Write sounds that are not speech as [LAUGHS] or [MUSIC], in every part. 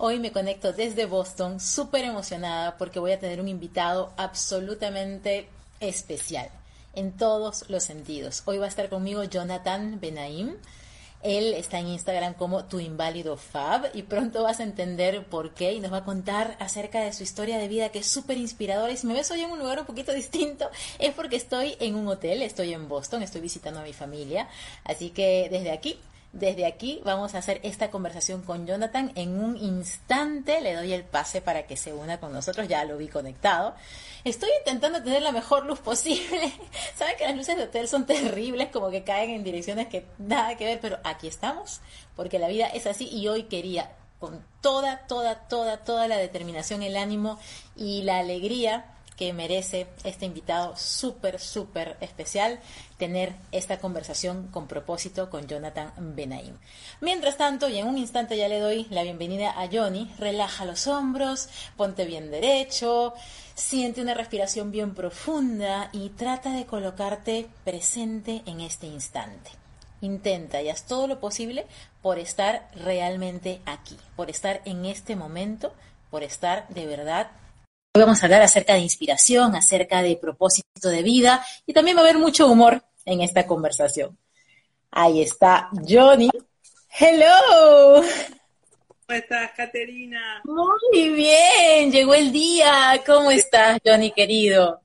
Hoy me conecto desde Boston, súper emocionada porque voy a tener un invitado absolutamente especial en todos los sentidos. Hoy va a estar conmigo Jonathan Benaim. Él está en Instagram como Tu Inválido Fab y pronto vas a entender por qué y nos va a contar acerca de su historia de vida que es súper inspiradora. Y si me ves hoy en un lugar un poquito distinto es porque estoy en un hotel, estoy en Boston, estoy visitando a mi familia. Así que desde aquí desde aquí vamos a hacer esta conversación con Jonathan. En un instante le doy el pase para que se una con nosotros. Ya lo vi conectado. Estoy intentando tener la mejor luz posible. [LAUGHS] Saben que las luces de hotel son terribles, como que caen en direcciones que nada que ver, pero aquí estamos, porque la vida es así y hoy quería con toda, toda, toda, toda la determinación, el ánimo y la alegría que merece este invitado súper, súper especial, tener esta conversación con propósito con Jonathan Benaim. Mientras tanto, y en un instante ya le doy la bienvenida a Johnny, relaja los hombros, ponte bien derecho, siente una respiración bien profunda y trata de colocarte presente en este instante. Intenta y haz todo lo posible por estar realmente aquí, por estar en este momento, por estar de verdad Hoy vamos a hablar acerca de inspiración, acerca de propósito de vida y también va a haber mucho humor en esta conversación. Ahí está Johnny. Hello. ¿Cómo estás, Caterina? Muy bien, llegó el día. ¿Cómo estás, Johnny, querido?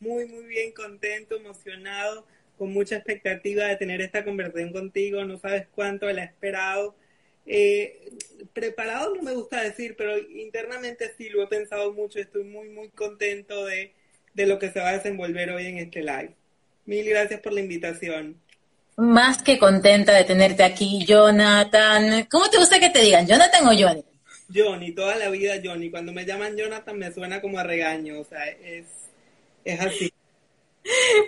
Muy, muy bien, contento, emocionado, con mucha expectativa de tener esta conversación contigo. No sabes cuánto la he esperado eh, preparado no me gusta decir, pero internamente sí lo he pensado mucho. Estoy muy, muy contento de, de lo que se va a desenvolver hoy en este live. Mil gracias por la invitación. Más que contenta de tenerte aquí, Jonathan. ¿Cómo te gusta que te digan, Jonathan o Johnny? Johnny, toda la vida Johnny. Cuando me llaman Jonathan me suena como a regaño, o sea, es, es así.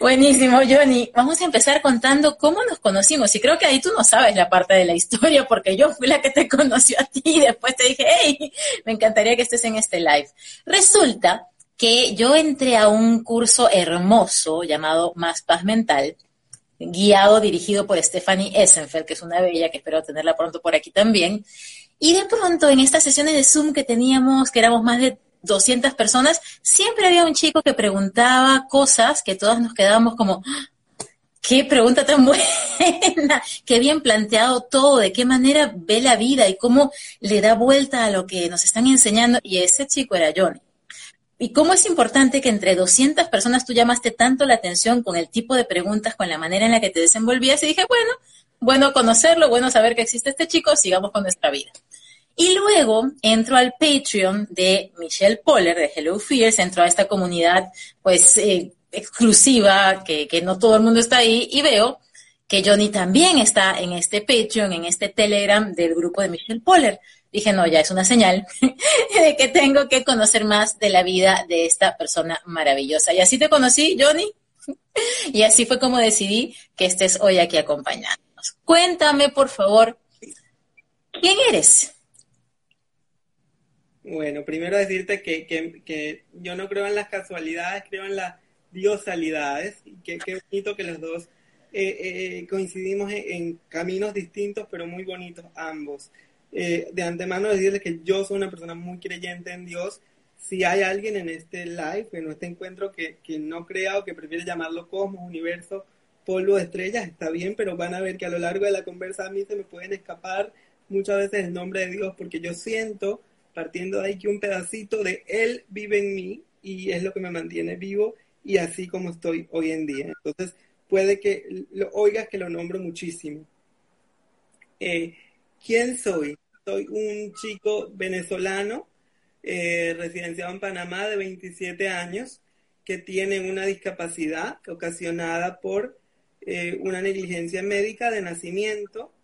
Buenísimo, Johnny. Vamos a empezar contando cómo nos conocimos. Y creo que ahí tú no sabes la parte de la historia, porque yo fui la que te [LAUGHS] conoció a ti y después te dije, hey, me encantaría que estés en este live. Resulta que yo entré a un curso hermoso llamado Más Paz Mental, guiado, dirigido por Stephanie Essenfeld, que es una bella, que espero tenerla pronto por aquí también. Y de pronto en estas sesiones de Zoom que teníamos, que éramos más de 200 personas, siempre había un chico que preguntaba cosas que todas nos quedábamos como, qué pregunta tan [LAUGHS] buena, qué bien planteado todo, de qué manera ve la vida y cómo le da vuelta a lo que nos están enseñando. Y ese chico era Johnny. Y cómo es importante que entre 200 personas tú llamaste tanto la atención con el tipo de preguntas, con la manera en la que te desenvolvías y dije, bueno, bueno conocerlo, bueno saber que existe este chico, sigamos con nuestra vida. Y luego entro al Patreon de Michelle Poller de Hello Fears, entro a esta comunidad pues eh, exclusiva, que, que no todo el mundo está ahí, y veo que Johnny también está en este Patreon, en este Telegram del grupo de Michelle Poller. Dije, no, ya es una señal [LAUGHS] de que tengo que conocer más de la vida de esta persona maravillosa. Y así te conocí, Johnny. [LAUGHS] Y así fue como decidí que estés hoy aquí acompañándonos. Cuéntame, por favor, ¿quién eres? Bueno, primero decirte que, que, yo no creo en las casualidades, creo en las diosalidades, y que qué bonito que los dos eh, eh, coincidimos en, caminos distintos, pero muy bonitos ambos. Eh, de antemano decirles que yo soy una persona muy creyente en Dios. Si hay alguien en este live, en este encuentro, que, que no crea o que prefiere llamarlo cosmos, universo, polvo de estrellas, está bien, pero van a ver que a lo largo de la conversa a mí se me pueden escapar muchas veces el nombre de Dios, porque yo siento partiendo de ahí que un pedacito de Él vive en mí y es lo que me mantiene vivo y así como estoy hoy en día. Entonces, puede que lo oigas que lo nombro muchísimo. Eh, ¿Quién soy? Soy un chico venezolano, eh, residenciado en Panamá de 27 años, que tiene una discapacidad ocasionada por eh, una negligencia médica de nacimiento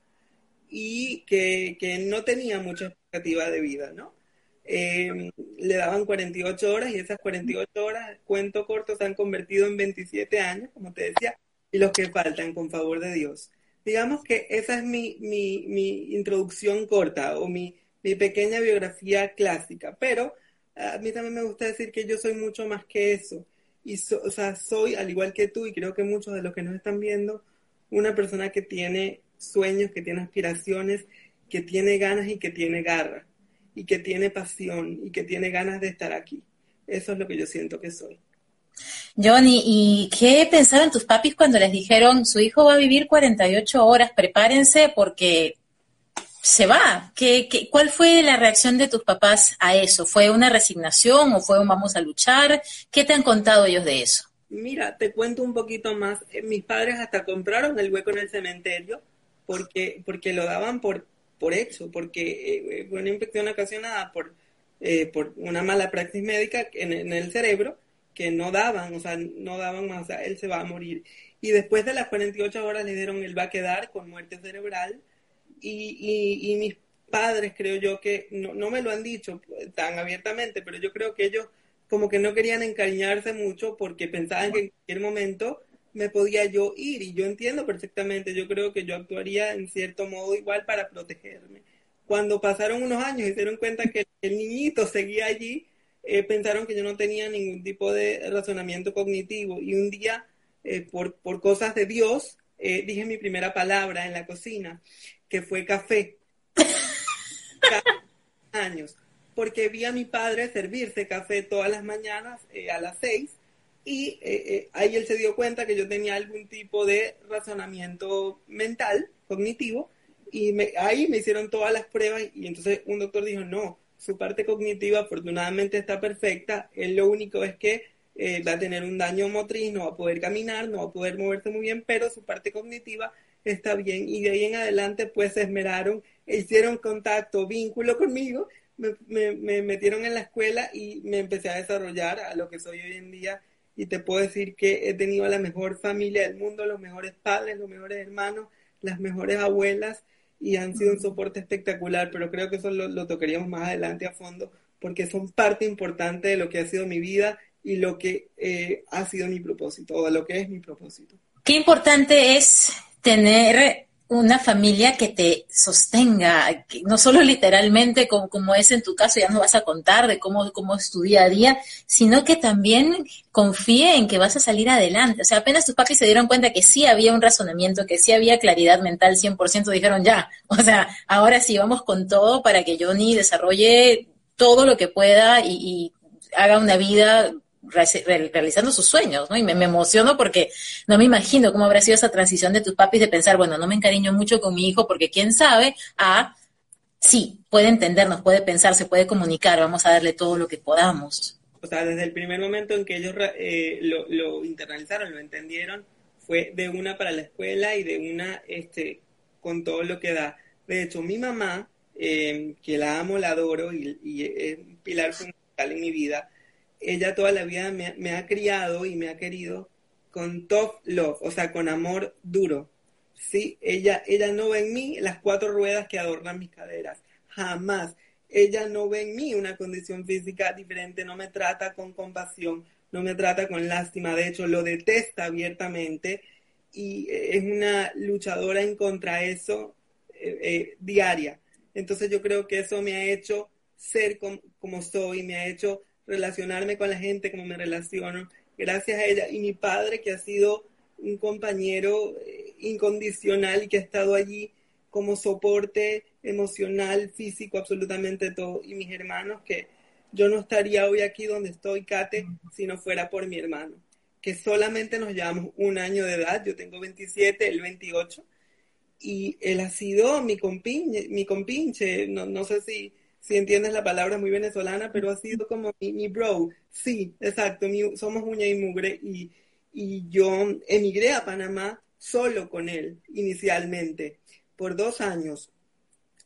y que, que no tenía mucha expectativa de vida, ¿no? Eh, le daban 48 horas y esas 48 horas, cuento corto, se han convertido en 27 años, como te decía, y los que faltan, con favor de Dios. Digamos que esa es mi, mi, mi introducción corta o mi, mi pequeña biografía clásica, pero a mí también me gusta decir que yo soy mucho más que eso. Y o sea, soy, al igual que tú, y creo que muchos de los que nos están viendo, una persona que tiene sueños, que tiene aspiraciones, que tiene ganas y que tiene garra y que tiene pasión y que tiene ganas de estar aquí. Eso es lo que yo siento que soy. Johnny, ¿y qué pensaron tus papis cuando les dijeron su hijo va a vivir 48 horas, prepárense porque se va? ¿Qué, qué, cuál fue la reacción de tus papás a eso? ¿Fue una resignación o fue un vamos a luchar? ¿Qué te han contado ellos de eso? Mira, te cuento un poquito más. Eh, mis padres hasta compraron el hueco en el cementerio porque, porque lo daban por, por hecho, porque eh, fue una infección ocasionada por, eh, por una mala praxis médica en, en el cerebro que no daban, o sea, no daban más, o sea, él se va a morir. Y después de las 48 horas le dieron, él va a quedar con muerte cerebral. Y, y, y mis padres, creo yo que, no, no, me lo han dicho tan abiertamente, pero yo creo que ellos como que no querían encariñarse mucho porque pensaban que en cualquier momento me podía yo ir. Y yo entiendo perfectamente, yo creo que yo actuaría en cierto modo igual para protegerme. Cuando pasaron unos años y se dieron cuenta que el niñito seguía allí, eh, pensaron que yo no tenía ningún tipo de razonamiento cognitivo y un día, eh, por, por, cosas de Dios, eh, dije mi primera palabra en la cocina, que fue café. [LAUGHS] años, porque vi a mi padre servirse café todas las mañanas a las seis y ahí él se dio cuenta que yo tenía algún tipo de razonamiento mental, cognitivo, y me, ahí me hicieron todas las pruebas y entonces un doctor dijo, no, su parte cognitiva afortunadamente está perfecta, él lo único es que eh, va a tener un daño motriz, no va a poder caminar, no va a poder moverse muy bien, pero su parte cognitiva está bien y de ahí en adelante pues se esmeraron, hicieron contacto, vínculo conmigo, me, me metieron en la escuela y me empecé a desarrollar a lo que soy hoy en día y te puedo decir que he tenido la mejor familia del mundo, los mejores padres, los mejores hermanos, las mejores abuelas y han sido un soporte espectacular, pero creo que eso lo, tocaríamos más adelante a fondo, porque son parte importante de lo que ha sido mi vida y lo que eh, ha sido mi propósito, o de lo que es mi propósito. Qué importante es tener una familia que te sostenga, no solo literalmente como, como, es en tu caso, ya nos vas a contar de cómo, cómo es tu día a día, sino que también confíe en que vas a salir adelante. O sea, apenas tus papis se dieron cuenta que sí había un razonamiento, que sí había claridad mental 100%, dijeron ya, o sea, ahora sí vamos con todo para que Johnny desarrolle todo lo que pueda y haga una vida realizando sus sueños, ¿no? Y me, me, emociono porque no me imagino cómo habrá sido esa transición de tus papis de pensar, bueno, no me encariño mucho con mi hijo porque quién sabe, a sí, puede entendernos, puede pensar, se puede comunicar, vamos a darle todo lo que podamos. O sea, desde el primer momento en que ellos eh, lo, lo, internalizaron, lo entendieron, fue de una para la escuela y de una este, con todo lo que da. De hecho, mi mamá, eh, que la amo, la adoro y, y es un pilar fundamental en mi vida, ella toda la vida me, ha criado y me ha querido con tough love, o sea, con amor duro. Sí, ella, ella no ve en mí las cuatro ruedas que adornan mis caderas, jamás. Ella no ve en mí una condición física diferente, no me trata con compasión, no me trata con lástima, de hecho lo detesta abiertamente y es una luchadora en contra eso eh, eh, diaria. Entonces yo creo que eso me ha hecho ser como soy, me ha hecho relacionarme con la gente como me relaciono, gracias a ella. Y mi padre, que ha sido un compañero eh, incondicional y que ha estado allí como soporte emocional, físico, absolutamente todo. Y mis hermanos, que yo no estaría hoy aquí donde estoy, Kate, si no fuera por mi hermano, que solamente nos llevamos un año de edad, yo tengo 27, él 28, y él ha sido mi compinche, mi compinche no, no sé si si entiendes la palabra muy venezolana, pero ha sido como mi, mi bro. Sí, exacto, somos uña y mugre y, y yo emigré a Panamá solo con él inicialmente por dos años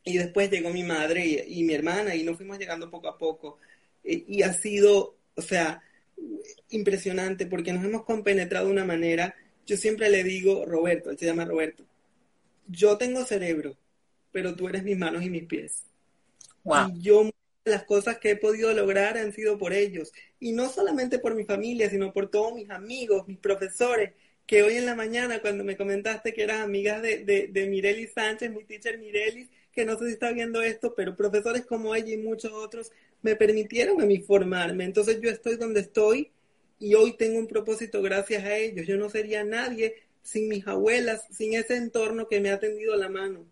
y después llegó mi madre y, y mi hermana y nos fuimos llegando poco a poco e, y ha sido, o sea, impresionante porque nos hemos compenetrado de una manera, yo siempre le digo, Roberto, él se llama Roberto, yo tengo cerebro, pero tú eres mis manos y mis pies. Y yo las cosas que he podido lograr han sido por ellos. Y no solamente por mi familia, sino por todos mis amigos, mis profesores, que hoy en la mañana cuando me comentaste que eras amiga de, de, de Mirelis Sánchez, mi teacher Mirelis, que no sé si está viendo esto, pero profesores como ella y muchos otros me permitieron a mí formarme. Entonces yo estoy donde estoy y hoy tengo un propósito gracias a ellos. Yo no sería nadie sin mis abuelas, sin ese entorno que me ha tendido la mano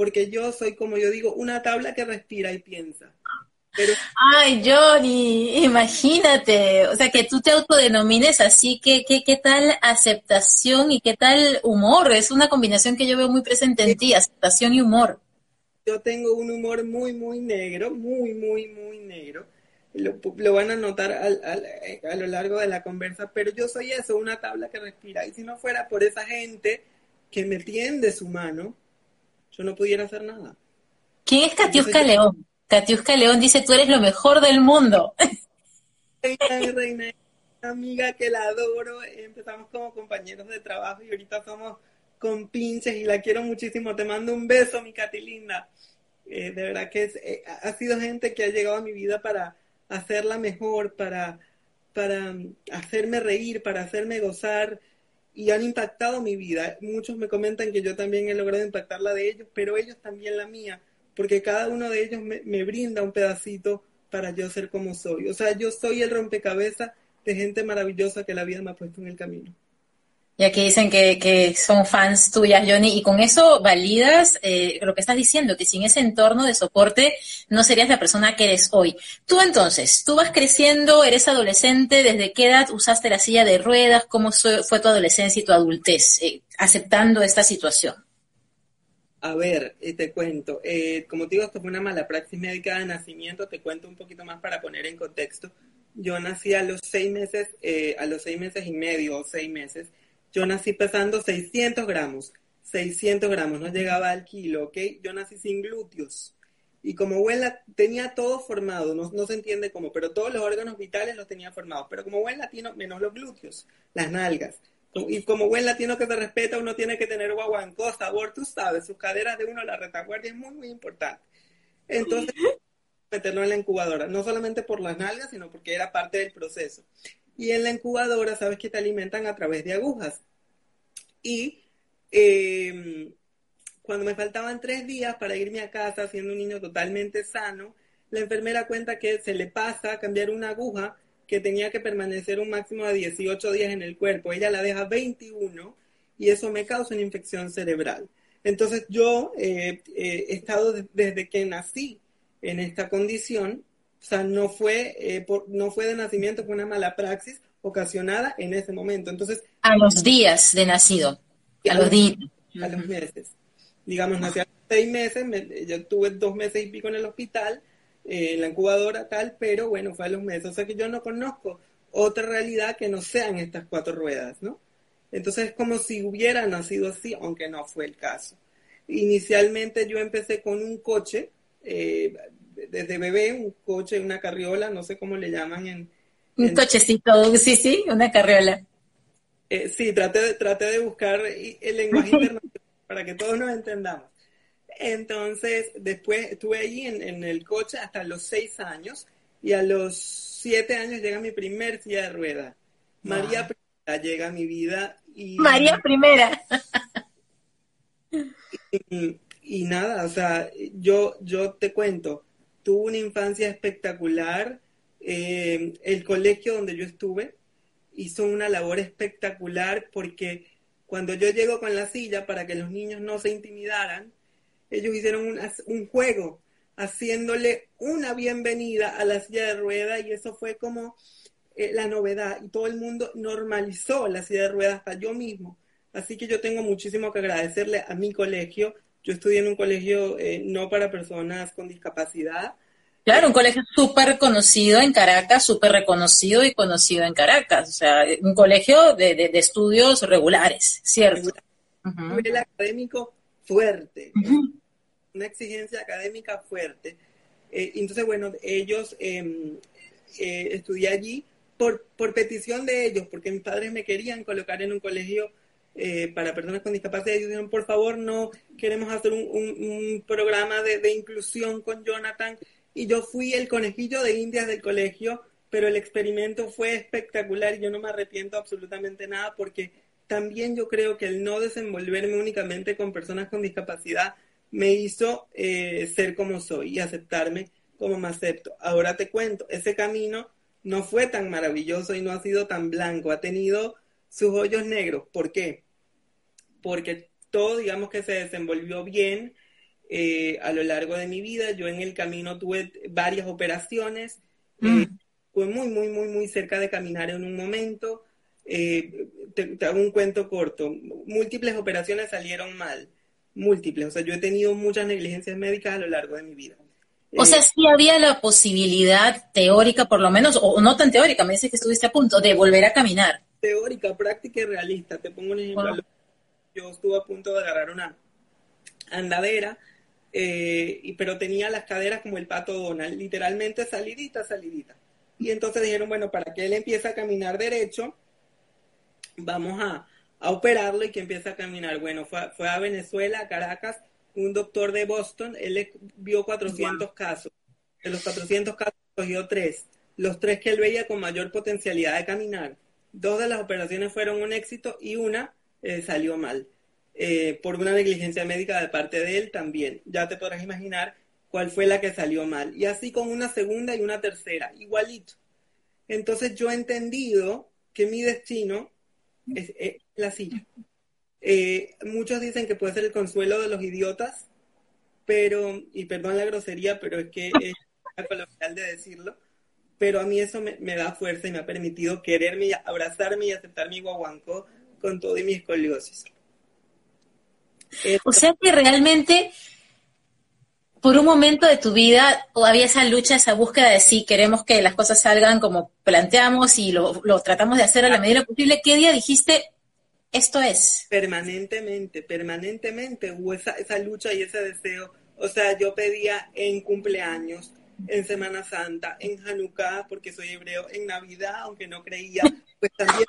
porque yo soy, como yo digo, una tabla que respira y piensa. Ay, Johnny, imagínate, o sea, que tú te autodenomines así, que qué tal aceptación y qué tal humor? Es una combinación que yo veo muy presente en ti, aceptación y humor. Yo tengo un humor muy, muy negro, muy, muy, muy negro. Lo, lo van a notar al, al, a lo largo de la conversa, pero yo soy eso, una tabla que respira. Y si no fuera por esa gente que me tiende su mano, yo no pudiera hacer nada. ¿Quién es Catiusca León? Catiusca León dice, tú eres lo mejor del mundo. Reina, reina, amiga que la adoro. Empezamos como compañeros de trabajo y ahorita somos con pinches y la quiero muchísimo. Te mando un beso, mi Catilinda. Eh, de verdad que es, eh, ha sido gente que ha llegado a mi vida para hacerla mejor, para, para hacerme reír, para hacerme gozar y han impactado mi vida. Muchos me comentan que yo también he logrado impactar la de ellos, pero ellos también la mía porque cada uno de ellos me, me brinda un pedacito para yo ser como soy. O sea, yo soy el rompecabezas de gente maravillosa que la vida me ha puesto en el camino. Y aquí dicen que, que son fans tuyas, Johnny, y con eso validas eh, lo que estás diciendo, que sin ese entorno de soporte no serías la persona que eres hoy. Tú entonces, tú vas creciendo, eres adolescente, ¿desde qué edad usaste la silla de ruedas? ¿Cómo fue tu adolescencia y tu adultez eh, aceptando esta situación? A ver, eh, te cuento. Como te digo, esto fue una mala praxis médica de nacimiento. Te cuento un poquito más para poner en contexto. Yo nací a los seis meses, eh, a los seis meses y medio o seis meses. Yo nací pesando 600 gramos. 600 gramos, no llegaba al kilo, ¿ok? Yo nací sin glúteos. Y como abuela tenía todo formado, no, no se entiende cómo, pero todos los órganos vitales los tenía formados. Pero como buen latino, menos los glúteos, las nalgas. Y como buen latino que se respeta, uno tiene que tener guaguancó, sabor, tú sabes, sus caderas de uno, la retaguardia es muy, muy importante. Entonces, meterlo en la incubadora, no solamente por las nalgas, sino porque era parte del proceso. Y en la incubadora, sabes que te alimentan a través de agujas. Y em, cuando me faltaban tres días para irme a casa, siendo un niño totalmente sano, la enfermera cuenta que se le pasa cambiar una aguja que tenía que permanecer un máximo de 18 días en el cuerpo. Ella la deja 21 y eso me causa una infección cerebral. Entonces yo eh, eh, he estado desde que nací en esta condición, o sea, no fue, eh, por, no fue de nacimiento, fue una mala praxis ocasionada en ese momento. Entonces, a los días de nacido, a, los días. A los meses. Digamos, nací a los seis meses, yo tuve dos meses y pico en el hospital, en eh, la incubadora tal, pero bueno, fue a los meses. O sea que yo no conozco otra realidad que no sean estas cuatro ruedas, ¿no? Entonces es como si hubiera nacido así, aunque no fue el caso. Inicialmente yo empecé con un coche, eh, desde bebé, un coche, una carriola, no sé cómo le llaman en... Un cochecito, sí, sí, una carriola. Eh, sí, traté de, traté de buscar el lenguaje [LAUGHS] internacional para que todos nos entendamos. Entonces, después estuve allí en, el coche hasta los seis años y a los siete años llega mi primer silla de rueda. María Primera llega a mi vida y... María Primera. [LAUGHS] Y, nada, o sea, yo, yo te cuento, tuve una infancia espectacular. Eh, el colegio donde yo estuve hizo una labor espectacular porque cuando yo llego con la silla para que los niños no se intimidaran, ellos hicieron un, juego haciéndole una bienvenida a la silla de ruedas y eso fue como eh, la novedad y todo el mundo normalizó la silla de ruedas hasta yo mismo. Así que yo tengo muchísimo que agradecerle a mi colegio. Yo estudié en un colegio eh, no para personas con discapacidad. Claro, un colegio súper reconocido en Caracas, súper reconocido y conocido en Caracas. O sea, un colegio de, estudios regulares, ¿cierto? Un nivel académico fuerte una exigencia académica fuerte. Eh, entonces, bueno, ellos em, eh, estudié allí por, por petición de ellos, porque mis padres me querían colocar en un colegio eh, para personas con discapacidad. Ellos dijeron, por favor, no queremos hacer un, programa de, de, inclusión con Jonathan. Y yo fui el conejillo de indias del colegio, pero el experimento fue espectacular y yo no me arrepiento absolutamente nada porque también yo creo que el no desenvolverme únicamente con personas con discapacidad me hizo eh, ser como soy y aceptarme como me acepto. Ahora te cuento, ese camino no fue tan maravilloso y no ha sido tan blanco, ha tenido sus hoyos negros. ¿Por qué? Porque todo, digamos que se desenvolvió bien eh, a lo largo de mi vida. Yo en el camino tuve varias operaciones. Mm. fue muy, muy, muy, muy cerca de caminar en un momento. te, hago un cuento corto. Múltiples operaciones salieron mal. Múltiples. O sea, yo he tenido muchas negligencias médicas a lo largo de mi vida. O sea, sí había la posibilidad teórica, por lo menos, o no tan teórica, me dices que estuviste a punto de volver a caminar. Teórica, práctica y realista. Te pongo un ejemplo. Yo estuve a punto de agarrar una andadera, eh, y, pero tenía las caderas como el pato Donald, literalmente salidita, salidita. Y entonces dijeron, bueno, para que él empiece a caminar derecho, vamos a, a operarlo y que empiece a caminar. Bueno, fue, fue a Venezuela, a Caracas, un doctor de Boston, él vio 400 casos. De los 400 casos, cogió tres. Los tres que él veía con mayor potencialidad de caminar. Dos de las operaciones fueron un éxito y una eh, salió mal. Eh, por una negligencia médica de parte de él también. Ya te podrás imaginar cuál fue la que salió mal. Y así con una segunda y una tercera, igualito. Entonces yo he entendido que mi destino es la silla. Eh, muchos dicen que puede ser el consuelo de los idiotas, pero, y perdón la grosería, pero es que [LAUGHS] es coloquial de decirlo, pero a mí eso me, da fuerza y me ha permitido quererme, abrazarme y aceptar mi guaguancó con todo y mi escoliosis. o sea que realmente por un momento de tu vida había esa lucha, esa búsqueda de si queremos que las cosas salgan como planteamos y lo, lo tratamos de hacer a la medida posible. ¿Qué día dijiste, esto es. Permanentemente, permanentemente hubo esa, esa lucha y ese deseo. O sea, yo pedía en cumpleaños, en Semana Santa, en Hanukkah, porque soy hebreo, en Navidad, aunque no creía, pues también.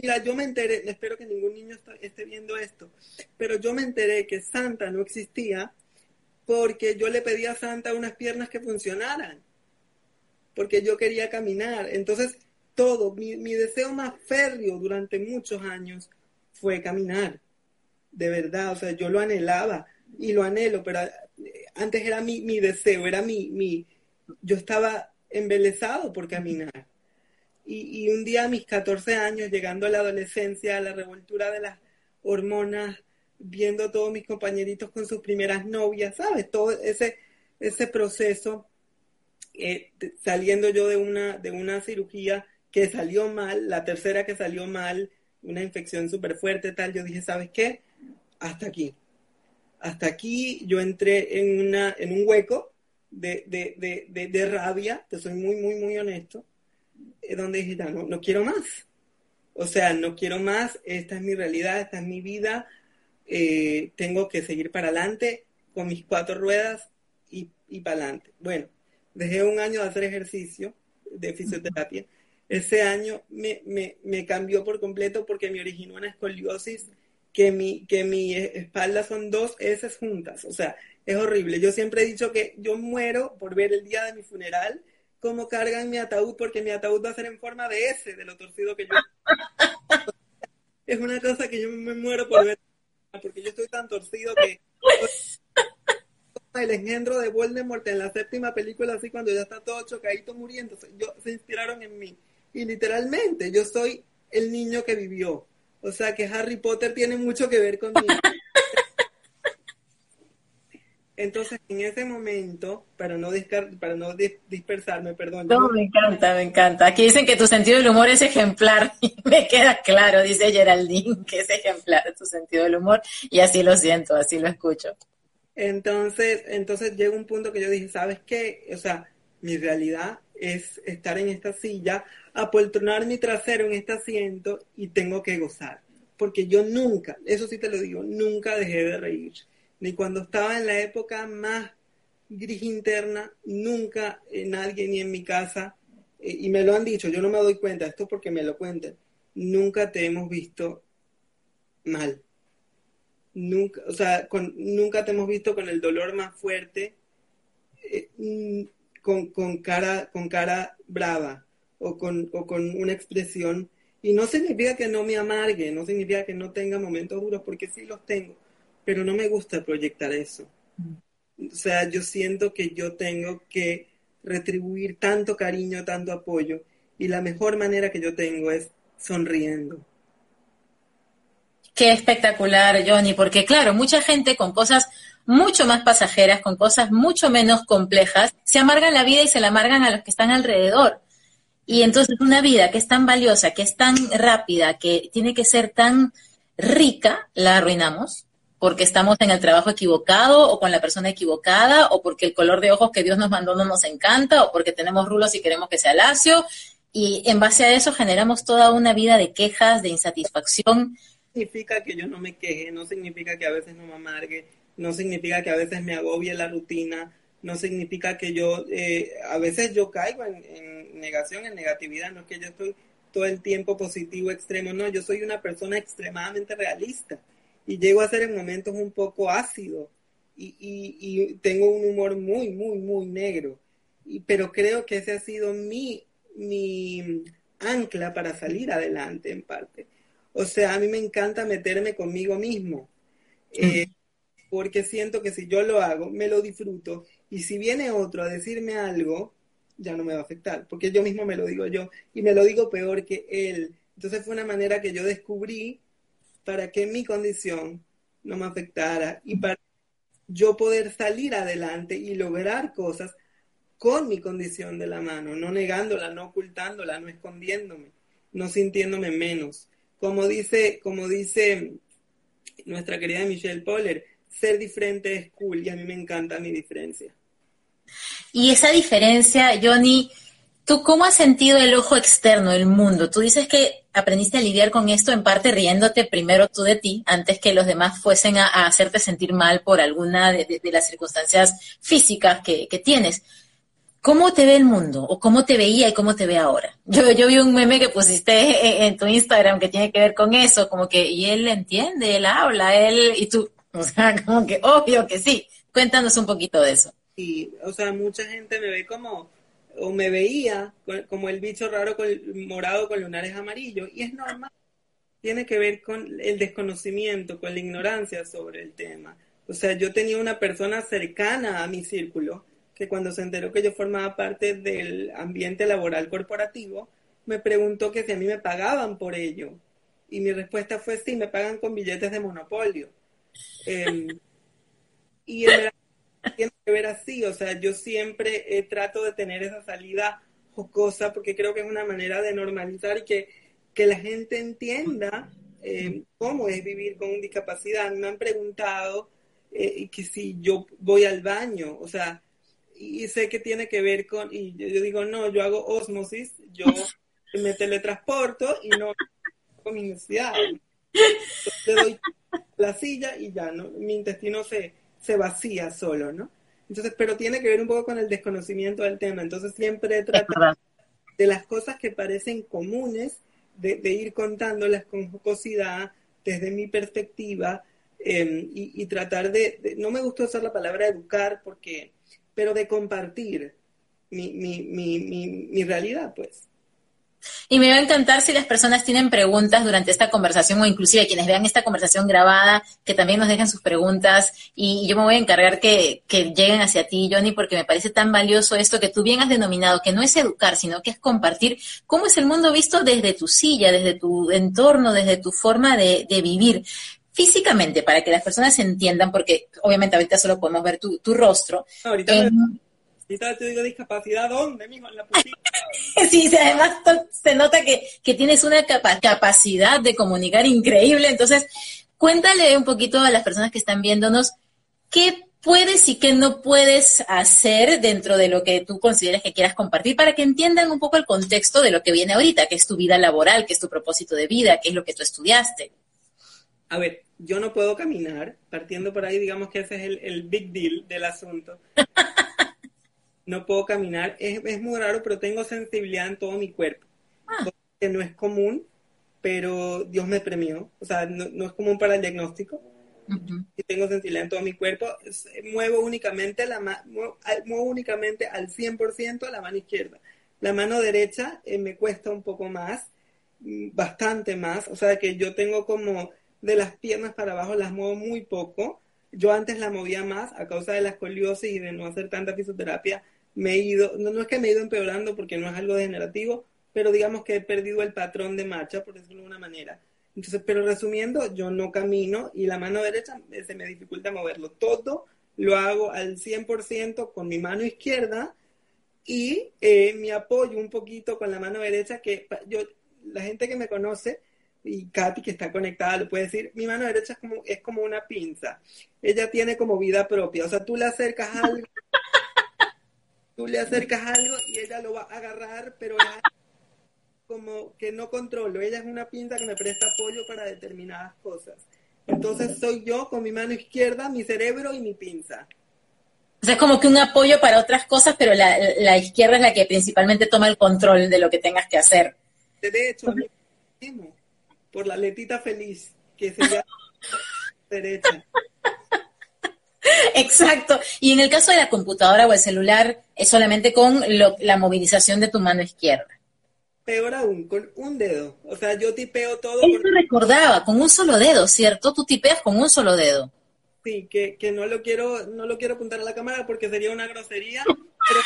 Mira, yo me enteré, espero que ningún niño esté viendo esto, pero yo me enteré que Santa no existía porque yo le pedí a Santa unas piernas que funcionaran, porque yo quería caminar. Entonces, todo, mi, deseo más férreo durante muchos años fue caminar, de verdad, o sea, yo lo anhelaba y lo anhelo, pero antes era mi, mi deseo, era mi, mi, yo estaba embelesado por caminar. Y, y, un día a mis 14 años, llegando a la adolescencia, a la revoltura de las hormonas, viendo a todos mis compañeritos con sus primeras novias, ¿sabes? Todo ese, ese proceso, eh, saliendo yo de una, de una cirugía que salió mal, la tercera que salió mal, una infección súper fuerte, tal, yo dije, ¿sabes qué? Hasta aquí. Hasta aquí yo entré en, una, en un hueco de, de, de, de rabia, te soy muy, muy, muy honesto, eh, donde dije, no, no quiero más. O sea, no quiero más, esta es mi realidad, esta es mi vida, eh, tengo que seguir para adelante con mis cuatro ruedas y, y para adelante. Bueno, dejé un año de hacer ejercicio de fisioterapia ese año me, me, me, cambió por completo porque me originó una escoliosis que mi, que mi espalda son dos S juntas. O sea, es horrible. Yo siempre he dicho que yo muero por ver el día de mi funeral cómo cargan mi ataúd porque mi ataúd va a ser en forma de S, de lo torcido que yo. es una cosa que yo me muero por ver porque yo estoy tan torcido que el engendro de Voldemort en la séptima película así cuando ya está todo chocadito muriendo yo se inspiraron en mí y literalmente yo soy el niño que vivió. O sea que Harry Potter tiene mucho que ver conmigo. [LAUGHS] Entonces, en ese momento, para no, para no dispersarme, perdón. No, me encanta, me encanta. Aquí dicen que tu sentido del humor es ejemplar. [LAUGHS] Y me queda claro, dice Geraldine, que es ejemplar tu sentido del humor. Y así lo siento, así lo escucho. Entonces, entonces llega un punto que yo dije, ¿sabes qué? O sea, mi realidad es estar en esta silla, apoltronar mi trasero en este asiento y tengo que gozar. Porque yo nunca, eso sí te lo digo, nunca dejé de reír. Ni cuando estaba en la época más gris interna, nunca nadie ni en mi casa, eh, y me lo han dicho, yo no me doy cuenta, esto porque me lo cuentan, nunca te hemos visto mal. Nunca, o sea, con, nunca te hemos visto con el dolor más fuerte. Eh, con, cara, con cara brava o con, o con una expresión. Y no significa que no me amargue, no significa que no tenga momentos duros, porque sí los tengo, pero no me gusta proyectar eso. O sea, yo siento que yo tengo que retribuir tanto cariño, tanto apoyo, y la mejor manera que yo tengo es sonriendo. Qué espectacular, Johnny, porque claro, mucha gente con cosas mucho más pasajeras, con cosas mucho menos complejas, se amargan la vida y se la amargan a los que están alrededor. Y entonces una vida que es tan valiosa, que es tan rápida, que tiene que ser tan rica, la arruinamos porque estamos en el trabajo equivocado o con la persona equivocada o porque el color de ojos que Dios nos mandó no nos encanta o porque tenemos rulos y queremos que sea lacio y en base a eso generamos toda una vida de quejas, de insatisfacción. Significa que yo no me queje, no significa que a veces no me amargue, no significa que a veces me agobie la rutina, no significa que yo, eh, a veces yo caigo en, en negación, en negatividad, no es que yo estoy todo el tiempo positivo extremo, no, yo soy una persona extremadamente realista y llego a ser en momentos un poco ácido y, y, tengo un humor muy, muy, muy negro. Y, pero creo que ese ha sido mi, mi ancla para salir adelante en parte. O sea, a mí me encanta meterme conmigo mismo, eh, porque siento que si yo lo hago, me lo disfruto, y si viene otro a decirme algo, ya no me va a afectar, porque yo mismo me lo digo yo, y me lo digo peor que él. Entonces fue una manera que yo descubrí para que mi condición no me afectara y para yo poder salir adelante y lograr cosas con mi condición de la mano, no negándola, no ocultándola, no escondiéndome, no sintiéndome menos. Como dice, como dice nuestra querida Michelle Poller, ser diferente es cool y a mí me encanta mi diferencia. Y esa diferencia, Johnny, ¿Tú cómo has sentido el ojo externo, el mundo? Tú dices que aprendiste a lidiar con esto en parte riéndote primero tú de ti, antes que los demás fuesen a, hacerte sentir mal por alguna de, las circunstancias físicas que, tienes. ¿Cómo te ve el mundo? ¿O cómo te veía y cómo te ve ahora? Yo, yo vi un meme que pusiste en, tu Instagram que tiene que ver con eso, como que, y él entiende, él habla, él, y tú, [LAUGHS] o sea, como que obvio que sí. Cuéntanos un poquito de eso. Sí, o sea, mucha gente me ve como o me veía como el bicho raro con morado con lunares amarillos y es normal. Tiene que ver con el desconocimiento, con la ignorancia sobre el tema. O sea, yo tenía una persona cercana a mi círculo que cuando se enteró que yo formaba parte del ambiente laboral corporativo, me preguntó que si a mí me pagaban por ello. Y mi respuesta fue sí, me pagan con billetes de monopolio. Em, y en tiene que ver así, o sea, yo siempre eh, trato de tener esa salida jocosa porque creo que es una manera de normalizar y que, que la gente entienda eh, cómo es vivir con discapacidad. Me han preguntado eh, que si yo voy al baño, o sea, y sé que tiene que ver con, y yo, digo, no, yo hago osmosis, yo me teletransporto y no con mi necesidad. Le doy la silla y ya, ¿no? Mi intestino se, se vacía solo, ¿no? Entonces, pero tiene que ver un poco con el desconocimiento del tema. Entonces, siempre trata de las cosas que parecen comunes, de, ir contándolas con jocosidad, desde mi perspectiva, em, y, tratar de, no me gusta usar la palabra educar, porque, pero de compartir mi, mi, mi, mi realidad, pues. Y me va a encantar si las personas tienen preguntas durante esta conversación o inclusive quienes vean esta conversación grabada, que también nos dejen sus preguntas y yo me voy a encargar que, lleguen hacia ti, Johnny, porque me parece tan valioso esto que tú bien has denominado, que no es educar, sino que es compartir cómo es el mundo visto desde tu silla, desde tu entorno, desde tu forma de, vivir físicamente, para que las personas entiendan, porque obviamente ahorita solo podemos ver tu, rostro. Ahorita te digo discapacidad, ¿dónde, mijo? En la [LAUGHS] sí, además se nota que, tienes una capacidad de comunicar increíble. Entonces, cuéntale un poquito a las personas que están viéndonos qué puedes y qué no puedes hacer dentro de lo que tú consideras que quieras compartir para que entiendan un poco el contexto de lo que viene ahorita, que es tu vida laboral, que es tu propósito de vida, que es lo que tú estudiaste. A ver, yo no puedo caminar, partiendo por ahí, digamos que ese es el, el big deal del asunto. [LAUGHS] no puedo caminar. Es, es, muy raro, pero tengo sensibilidad en todo mi cuerpo. Ah. Que no es común, pero Dios me premió. O sea, no, es común para el diagnóstico. Y tengo sensibilidad en todo mi cuerpo. Muevo únicamente, la muevo, muevo únicamente al 100% la mano izquierda. La mano derecha eh, me cuesta un poco más, mm, bastante más. O sea, que yo tengo como de las piernas para abajo las muevo muy poco. Yo antes la movía más a causa de la escoliosis y de no hacer tanta fisioterapia me he ido, no, es que me he ido empeorando porque no es algo degenerativo, pero digamos que he perdido el patrón de marcha, por decirlo de una manera. Entonces, pero resumiendo, yo no camino y la mano derecha se me dificulta moverlo. Todo lo hago al 100% con mi mano izquierda y eh, me apoyo un poquito con la mano derecha, que yo, la gente que me conoce y Katy que está conectada lo puede decir, mi mano derecha es como, es como una pinza. Ella tiene como vida propia. O sea, tú le acercas [LAUGHS] algo, tú le acercas algo y ella lo va a agarrar, pero es como que no controlo. Ella es una pinza que me presta apoyo para determinadas cosas. Entonces soy yo con mi mano izquierda, mi cerebro y mi pinza. O sea, es como que un apoyo para otras cosas, pero la, la izquierda es la que principalmente toma el control de lo que tengas que hacer. De hecho, por la letita feliz, que se llama [LAUGHS] derecha. [LAUGHS] Exacto. Y en el caso de la computadora o el celular, es solamente con la movilización de tu mano izquierda. Peor aún, con un dedo. O sea, yo tipeo todo. Eso recordaba, con un solo dedo, ¿cierto? Tú tipeas con un solo dedo. Sí, que, que no lo quiero, no lo quiero apuntar a la cámara porque sería una grosería. [LAUGHS] Pero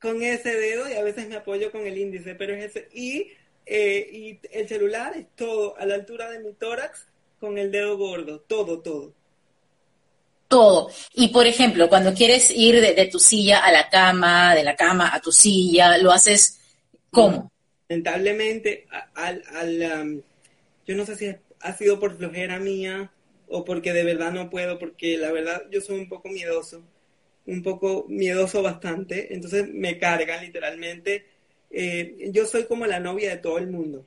con ese dedo y a veces me apoyo con el índice, pero es ese. Y eh, y el celular es todo a la altura de mi tórax con el dedo gordo, todo, todo. Todo. Y por ejemplo, cuando quieres ir de, tu silla a la cama, de la cama a tu silla, ¿lo haces cómo? Lamentablemente, al, al um, yo no sé si ha sido por flojera mía o porque de verdad no puedo, porque la verdad yo soy un poco miedoso, un poco miedoso bastante, entonces me cargan literalmente eh, yo soy como la novia de todo el mundo,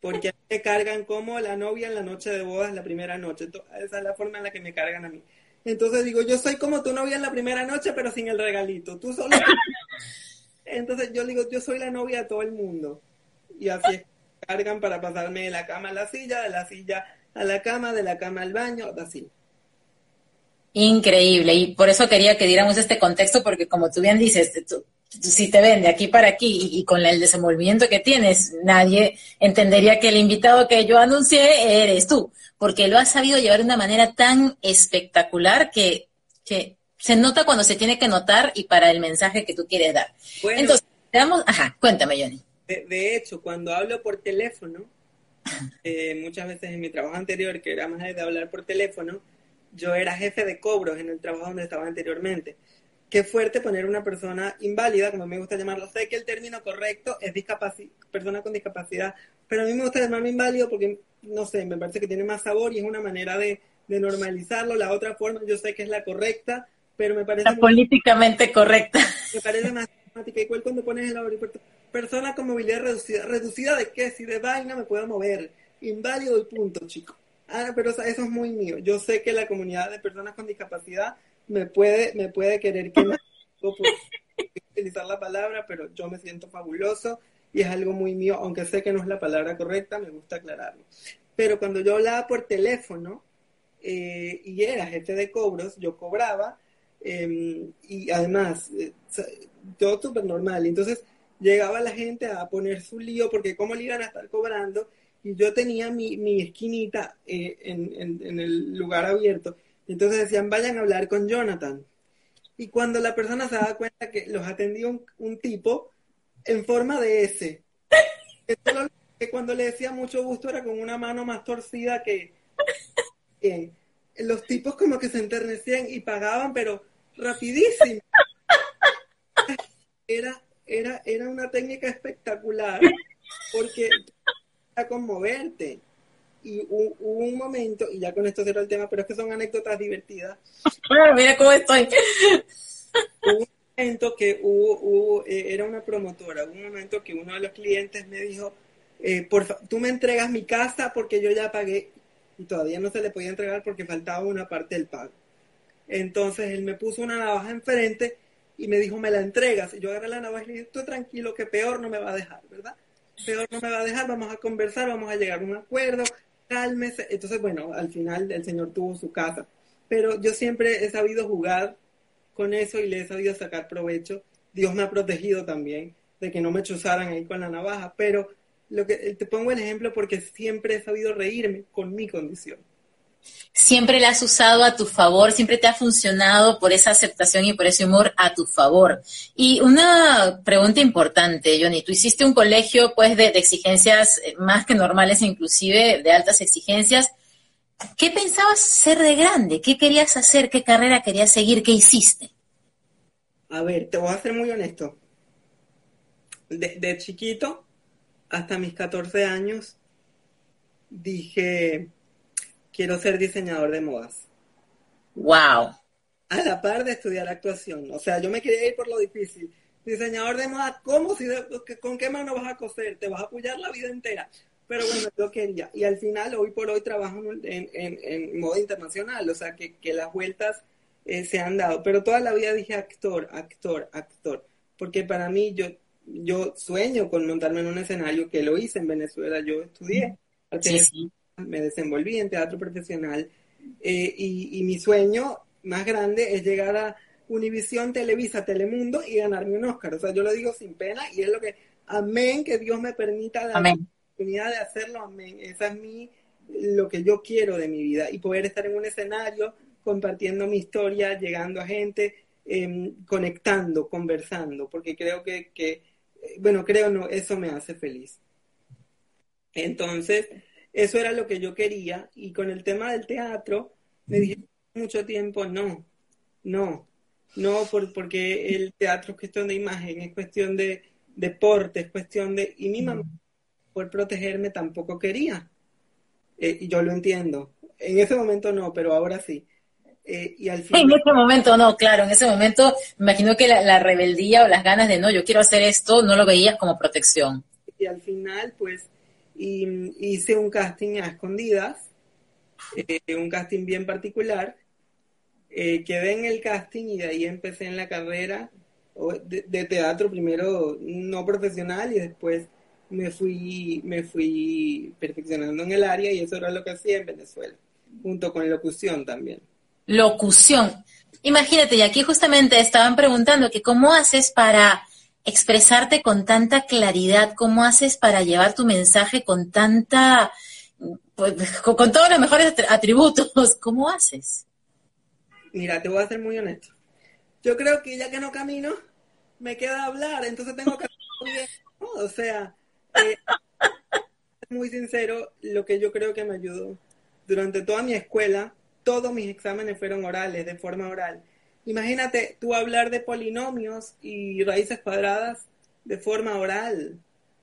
porque me cargan como la novia en la noche de bodas, la primera noche. Esa es la forma en la que me cargan a mí. Entonces digo, yo soy como tu novia en la primera noche, pero sin el regalito. Tú solo. Entonces yo digo, yo soy la novia de todo el mundo. Y así es, cargan para pasarme de la cama a la silla, de la silla a la cama, de la cama al baño, así. Increíble, y por eso quería que diéramos este contexto, porque como tú bien dices, tú, si te ven de aquí para aquí y, con el desenvolvimiento que tienes, nadie entendería que el invitado que yo anuncié eres tú, porque lo has sabido llevar de una manera tan espectacular que, se nota cuando se tiene que notar y para el mensaje que tú quieres dar. Entonces, damos, ajá, cuéntame, Johnny. De, hecho, cuando hablo por teléfono, [LAUGHS] eh, muchas veces en mi trabajo anterior, que era más de hablar por teléfono, yo era jefe de cobros en el trabajo donde estaba anteriormente qué fuerte poner una persona inválida, como me gusta llamarlo. Sé que el término correcto es persona con discapacidad, pero a mí me gusta llamarme inválido porque, no sé, me parece que tiene más sabor y es una manera de, normalizarlo. La otra forma yo sé que es la correcta, pero me parece... La políticamente correcta. Me parece más temática. Igual cuando pones el aeropuerto, persona con movilidad reducida. ¿Reducida de qué? Si de vaina me puedo mover. Inválido y punto, chico. Ah, pero eso es muy mío. Yo sé que la comunidad de personas con discapacidad me puede, me puede querer que no utilizar la palabra, pero yo me siento fabuloso y es algo muy mío, aunque sé que no es la palabra correcta, me gusta aclararlo. Pero cuando yo hablaba por teléfono eh, y era jefe de cobros, yo cobraba em, y además, eh, todo súper normal. Entonces llegaba la gente a poner su lío porque cómo le iban a estar cobrando y yo tenía mi, mi esquinita eh, en, en el lugar abierto entonces decían, vayan a hablar con Jonathan. Y cuando la persona se daba cuenta que los atendía un, tipo en forma de S, que, cuando le decía mucho gusto era con una mano más torcida que, los tipos como que se enternecían y pagaban, pero rapidísimo. Era, era, era una técnica espectacular porque era conmoverte y hubo, un momento, y ya con esto cierro el tema, pero es que son anécdotas divertidas. [LAUGHS] mira cómo estoy. Hubo un momento que hubo, eh, era una promotora, hubo un momento que uno de los clientes me dijo, eh, por tú me entregas mi casa porque yo ya pagué y todavía no se le podía entregar porque faltaba una parte del pago. Entonces él me puso una navaja enfrente y me dijo, me la entregas. Y yo agarré la navaja y le dije, tú tranquilo, que peor no me va a dejar, ¿verdad? Peor no me va a dejar, vamos a conversar, vamos a llegar a un acuerdo, cálmese. Entonces, bueno, al final el Señor tuvo su casa. Pero yo siempre he sabido jugar con eso y le he sabido sacar provecho. Dios me ha protegido también de que no me chuzaran ahí con la navaja. Pero lo que te pongo el ejemplo porque siempre he sabido reírme con mi condición. Siempre la has usado a tu favor, siempre te ha funcionado por esa aceptación y por ese humor a tu favor. Y una pregunta importante, Johnny, tú hiciste un colegio pues de, de exigencias más que normales, inclusive de altas exigencias. ¿Qué pensabas ser de grande? ¿Qué querías hacer? ¿Qué carrera querías seguir? ¿Qué hiciste? A ver, te voy a ser muy honesto. De, chiquito hasta mis 14 años dije, quiero ser diseñador de modas. Wow. A la par de estudiar actuación. O sea, yo me quería ir por lo difícil. Diseñador de modas, ¿cómo? Si ¿Con qué mano vas a coser? Te vas a apoyar la vida entera. Pero bueno, yo quería. Y al final, hoy por hoy, trabajo en, en, moda internacional. O sea, que, que las vueltas eh, se han dado. Pero toda la vida dije actor, actor, actor. Porque para mí, yo, yo sueño con montarme en un escenario que lo hice en Venezuela. Yo estudié. Me desenvolví en teatro profesional. Eh, y, y mi sueño más grande es llegar a Univisión, Televisa, Telemundo y ganarme un Oscar. O sea, yo lo digo sin pena y es lo que, amén, que Dios me permita la oportunidad de hacerlo, amén. Esa es mi, lo que yo quiero de mi vida y poder estar en un escenario compartiendo mi historia, llegando a gente, em, conectando, conversando, porque creo que, que, bueno, creo no, eso me hace feliz. Entonces, eso era lo que yo quería y con el tema del teatro, me dije mucho tiempo, no, no, no, por, porque el teatro es cuestión de imagen, es cuestión de deporte, es cuestión de... Y mi mamá, por protegerme, tampoco quería. Eh, y yo lo entiendo. En ese momento no, pero ahora sí. Eh, y al final... En ese momento no, claro, en ese momento me imagino que la, rebeldía o las ganas de no, yo quiero hacer esto, no lo veías como protección. Y al final, pues, hice un casting a escondidas, eh, un casting bien particular, eh, quedé en el casting y de ahí empecé en la carrera de, de, teatro, primero no profesional y después me fui, me fui perfeccionando en el área y eso era lo que hacía en Venezuela, junto con locución también locución. Imagínate, y aquí justamente estaban preguntando que cómo haces para expresarte con tanta claridad, cómo haces para llevar tu mensaje con tanta, pues, con, todos los mejores atributos, [LAUGHS] ¿cómo haces? Mira, te voy a ser muy honesto. Yo creo que ya que no camino, me queda hablar, entonces tengo que... O sea, eh, [LAUGHS] muy sincero, lo que yo creo que me ayudó durante toda mi escuela todos mis exámenes fueron orales, de forma oral. Imagínate tú hablar de polinomios y raíces cuadradas de forma oral.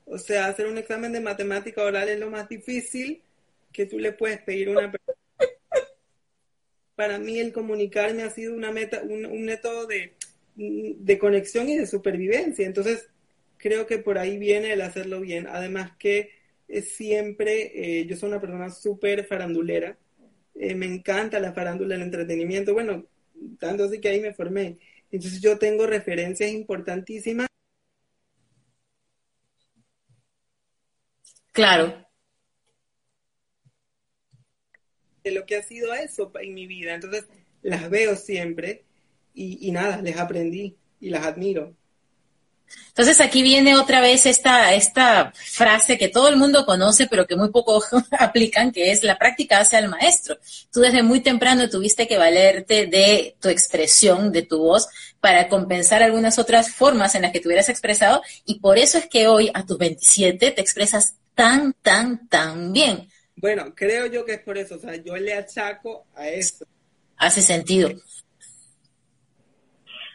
O sea, hacer un examen de matemática oral es lo más difícil que tú le puedes pedir a una persona. [LAUGHS] Para mí el comunicarme ha sido una meta, un, método de, de conexión y de supervivencia. Entonces, creo que por ahí viene el hacerlo bien. Además que siempre, eh, yo soy una persona súper farandulera eh, me encanta la farándula, el entretenimiento, bueno, tanto así que ahí me formé. Entonces yo tengo referencias importantísimas. Claro. De lo que ha sido eso en mi vida. Entonces las veo siempre y, y nada, les aprendí y las admiro. Entonces aquí viene otra vez esta, esta frase que todo el mundo conoce, pero que muy poco [LAUGHS] aplican, que es la práctica hace al maestro. Tú desde muy temprano tuviste que valerte de tu expresión, de tu voz, para compensar algunas otras formas en las que te hubieras expresado, y por eso es que hoy, a tus 27, te expresas tan, tan, tan bien. Bueno, creo yo que es por eso, o sea, yo le achaco a eso. Hace sentido.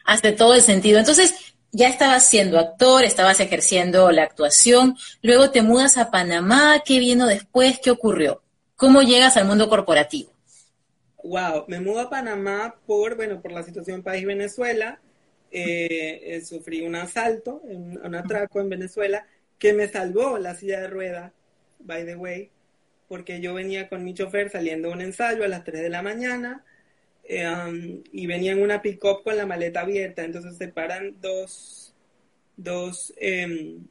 Hace todo el sentido. Entonces, ya estabas siendo actor, estabas ejerciendo la actuación, luego te mudas a Panamá, ¿qué vino después? ¿Qué ocurrió? ¿Cómo llegas al mundo corporativo? Wow, me mudo a Panamá por, bueno, por la situación país Venezuela. Eh, eh, sufrí un asalto, un atraco en Venezuela, que me salvó la silla de ruedas, by the way, porque yo venía con mi chofer saliendo un ensayo a las 3 de la mañana, eh, y venía en una pick-up con la maleta abierta, entonces se paran dos, dos, em,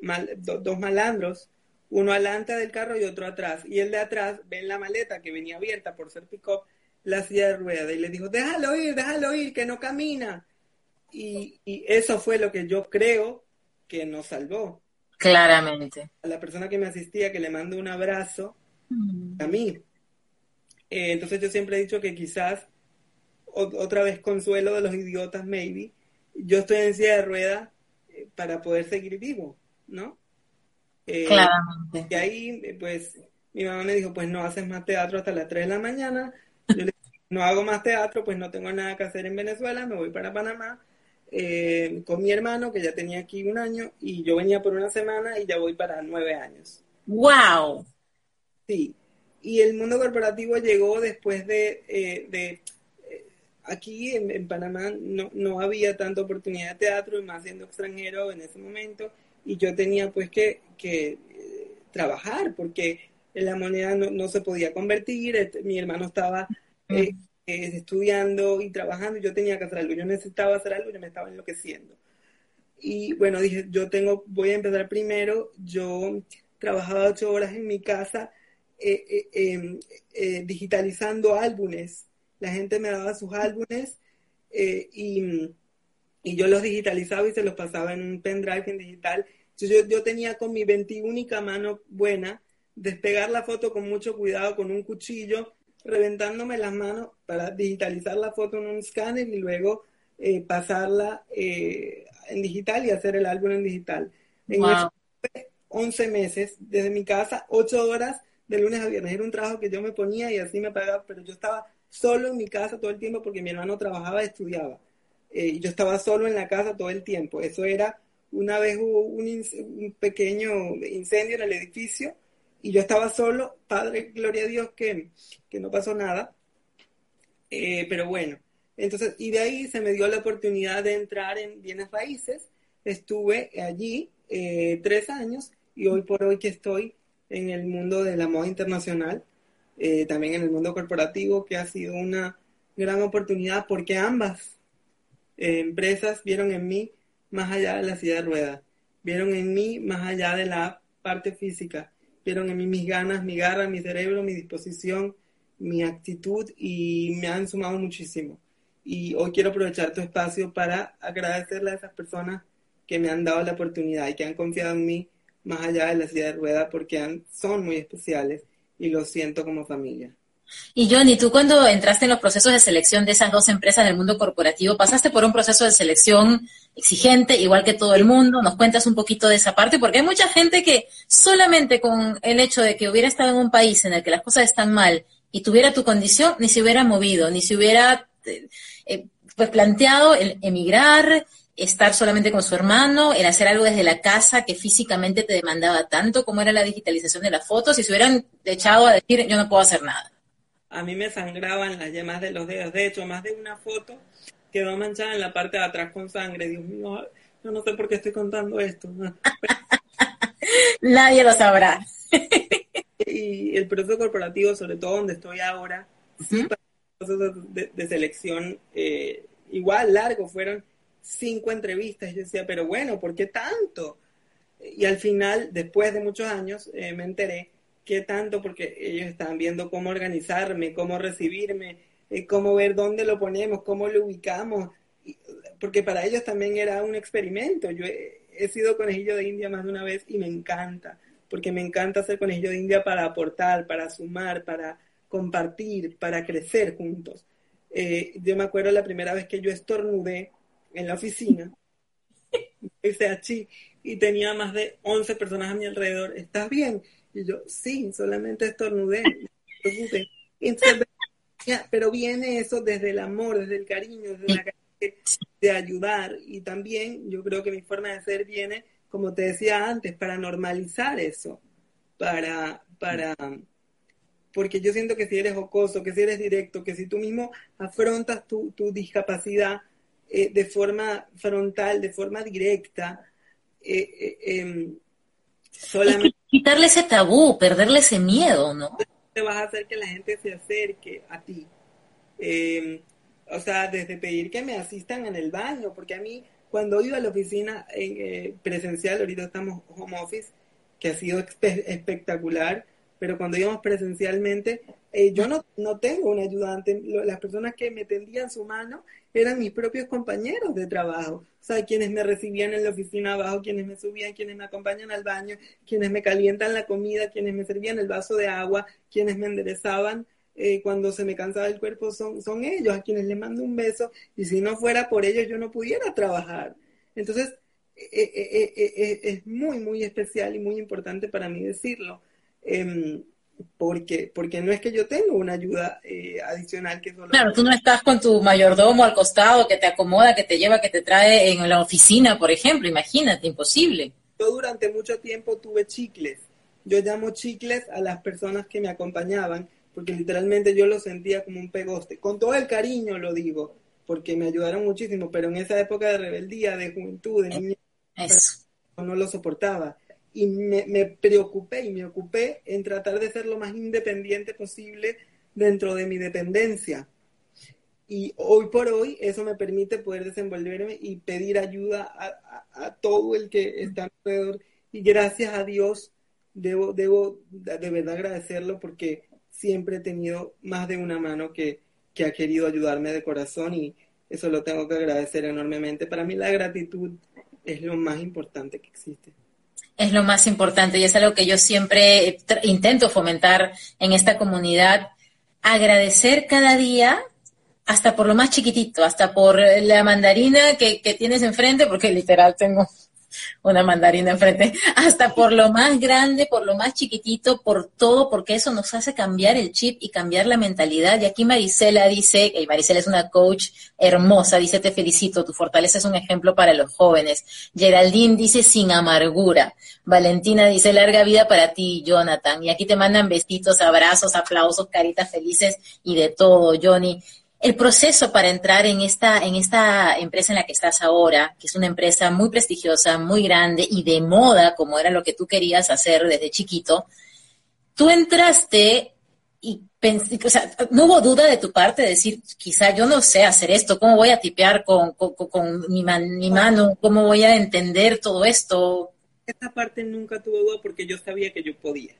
dos malandros, uno adelante del carro y otro atrás, y el de atrás ve en la maleta que venía abierta por ser pick-up la silla de rueda y le dijo, déjalo ir, déjalo ir, que no camina. Y, y eso fue lo que yo creo que nos salvó. Claramente. A la persona que me asistía, que le mando un abrazo, mm. a mí, Eh, entonces yo siempre he dicho que quizás, otra vez consuelo de los idiotas, maybe, yo estoy en silla de ruedas eh, para poder seguir vivo, ¿no? Eh, Claramente. Y ahí, pues, mi mamá me dijo, pues no haces más teatro hasta las 3 de la mañana. Yo le dije, no hago más teatro, pues no tengo nada que hacer en Venezuela, me voy para Panamá eh, con mi hermano, que ya tenía aquí un año, y yo venía por una semana y ya voy para nueve años. ¡Wow! Sí, y el mundo corporativo llegó después de, eh, de eh, aquí en, Panamá no, no había tanta oportunidad de teatro, y más siendo extranjero en ese momento, y yo tenía pues que, que trabajar, porque la moneda no, no se podía convertir, este, mi hermano estaba estudiando y trabajando, yo tenía que hacer algo, yo necesitaba hacer algo, yo me estaba enloqueciendo. Y bueno, dije, yo tengo, voy a empezar primero, yo trabajaba ocho horas en mi casa eh, eh, em, eh, digitalizando álbumes. La gente me daba sus álbumes y, y, yo los digitalizaba y se los pasaba en un pendrive en digital. Entonces yo, yo tenía con mi 21 mano buena despegar la foto con mucho cuidado con un cuchillo reventándome las manos para digitalizar la foto en un escáner y luego eh, pasarla eh, en digital y hacer el álbum en digital. En 11 meses desde mi casa, 8 horas de lunes a viernes. Era un trabajo que yo me ponía y así me pagaba, pero yo estaba solo en mi casa todo el tiempo porque mi hermano trabajaba y estudiaba. Eh, y yo estaba solo en la casa todo el tiempo. Eso era, una vez hubo un, pequeño incendio en el edificio y yo estaba solo, Padre, gloria a Dios que, no pasó nada, eh, pero bueno, entonces, y de ahí se me dio la oportunidad de entrar en bienes raíces, estuve allí eh, tres años y hoy por hoy que estoy en el mundo de la moda internacional, eh, también en el mundo corporativo, que ha sido una gran oportunidad porque ambas empresas vieron en mí más allá de la silla de ruedas, vieron en mí más allá de la parte física, vieron en mí mis ganas, mi garra, mi cerebro, mi disposición, mi actitud y me han sumado muchísimo. Y hoy quiero aprovechar tu espacio para agradecerle a esas personas que me han dado la oportunidad y que han confiado en mí más allá de la silla de ruedas porque son muy especiales y los siento como familia. Y Johnny, tú cuando entraste en los procesos de selección de esas dos empresas del mundo corporativo, pasaste por un proceso de selección exigente, igual que todo el mundo. Nos cuentas un poquito de esa parte, porque hay mucha gente que solamente con el hecho de que hubiera estado en un país en el que las cosas están mal y tuviera tu condición, ni se hubiera movido, ni se hubiera eh, eh, pues planteado el emigrar, estar solamente con su hermano, el hacer algo desde la casa que físicamente te demandaba tanto como era la digitalización de las fotos, y se hubieran echado a decir yo no puedo hacer nada a mí me sangraban las yemas de los dedos. De hecho, más de una foto quedó manchada en la parte de atrás con sangre. Dios mío, yo no sé por qué estoy contando esto. [LAUGHS] Nadie lo sabrá. y el proceso corporativo, sobre todo donde estoy ahora, sí, de, selección eh, igual largo, fueron cinco entrevistas. Yo decía, pero bueno, ¿por qué tanto? Y al final, después de muchos años, eh, me enteré qué tanto, porque ellos estaban viendo cómo organizarme, cómo recibirme, eh, cómo ver dónde lo ponemos, cómo lo ubicamos, porque para ellos también era un experimento. Yo he, sido conejillo de India más de una vez y me encanta, porque me encanta ser conejillo de India para aportar, para sumar, para compartir, para crecer juntos. Eh, yo me acuerdo la primera vez que yo estornudé en la oficina, y tenía más de 11 personas a mi alrededor. ¿Estás bien? Y yo, sí, solamente estornudé. pero viene eso desde el amor, desde el cariño, desde la de ayudar. Y también yo creo que mi forma de ser viene, como te decía antes, para normalizar eso. Para, para, porque yo siento que si eres jocoso, que si eres directo, que si tú mismo afrontas tu, tu discapacidad eh, de forma frontal, de forma directa, eh, eh, em, solamente quitarle ese tabú, perderle ese miedo, ¿no? Te vas a hacer que la gente se acerque a ti. Em, o sea, desde pedir que me asistan en el baño, porque a mí cuando iba a la oficina eh, presencial, ahorita estamos home office, que ha sido espectacular, pero cuando íbamos presencialmente, eh, yo no, no tengo un ayudante, las personas que me tendían su mano eran mis propios compañeros de trabajo, o sea, quienes me recibían en la oficina abajo, quienes me subían, quienes me acompañan al baño, quienes me calientan la comida, quienes me servían el vaso de agua, quienes me enderezaban eh, cuando se me cansaba el cuerpo son, son ellos a quienes les mando un beso y si no fuera por ellos yo no pudiera trabajar. Entonces, eh, eh, es muy, muy especial y muy importante para mí decirlo. Porque, porque no es que yo tenga una ayuda adicional que solo... Claro, tú no estás con tu mayordomo al costado que te acomoda, que te lleva, que te trae en la oficina, por ejemplo, imagínate, imposible. Yo durante mucho tiempo tuve chicles. Yo llamo chicles a las personas que me acompañaban, porque literalmente yo lo sentía como un pegoste. Con todo el cariño lo digo, porque me ayudaron muchísimo, pero en esa época de rebeldía, de juventud, de niñez, no lo soportaba. Y me, preocupé y me ocupé en tratar de ser lo más independiente posible dentro de mi dependencia. Y hoy por hoy eso me permite poder desenvolverme y pedir ayuda a, todo el que está alrededor. Y gracias a Dios debo, debo de verdad agradecerlo porque siempre he tenido más de una mano que, que ha querido ayudarme de corazón y eso lo tengo que agradecer enormemente. Para mí la gratitud es lo más importante que existe. Es lo más importante y es algo que yo siempre intento fomentar en esta comunidad. Agradecer cada día hasta por lo más chiquitito, hasta por la mandarina que, que tienes enfrente, porque literal tengo una mandarina enfrente, hasta por lo más grande, por lo más chiquitito, por todo, porque eso nos hace cambiar el chip y cambiar la mentalidad. Y aquí Marisela dice, y Marisela es una coach hermosa, dice, te felicito, tu fortaleza es un ejemplo para los jóvenes. Geraldine dice, sin amargura. Valentina dice, larga vida para ti, Jonathan. Y aquí te mandan besitos, abrazos, aplausos, caritas felices y de todo, Johnny el proceso para entrar en esta, en esta empresa en la que estás ahora, que es una empresa muy prestigiosa, muy grande y de moda, como era lo que tú querías hacer desde chiquito, tú entraste y pensé, o sea, no hubo duda de tu parte de decir, quizá yo no sé hacer esto, ¿cómo voy a tipear con, con, mi, mi mano? ¿Cómo voy a entender todo esto? Esta parte nunca tuve duda porque yo sabía que yo podía.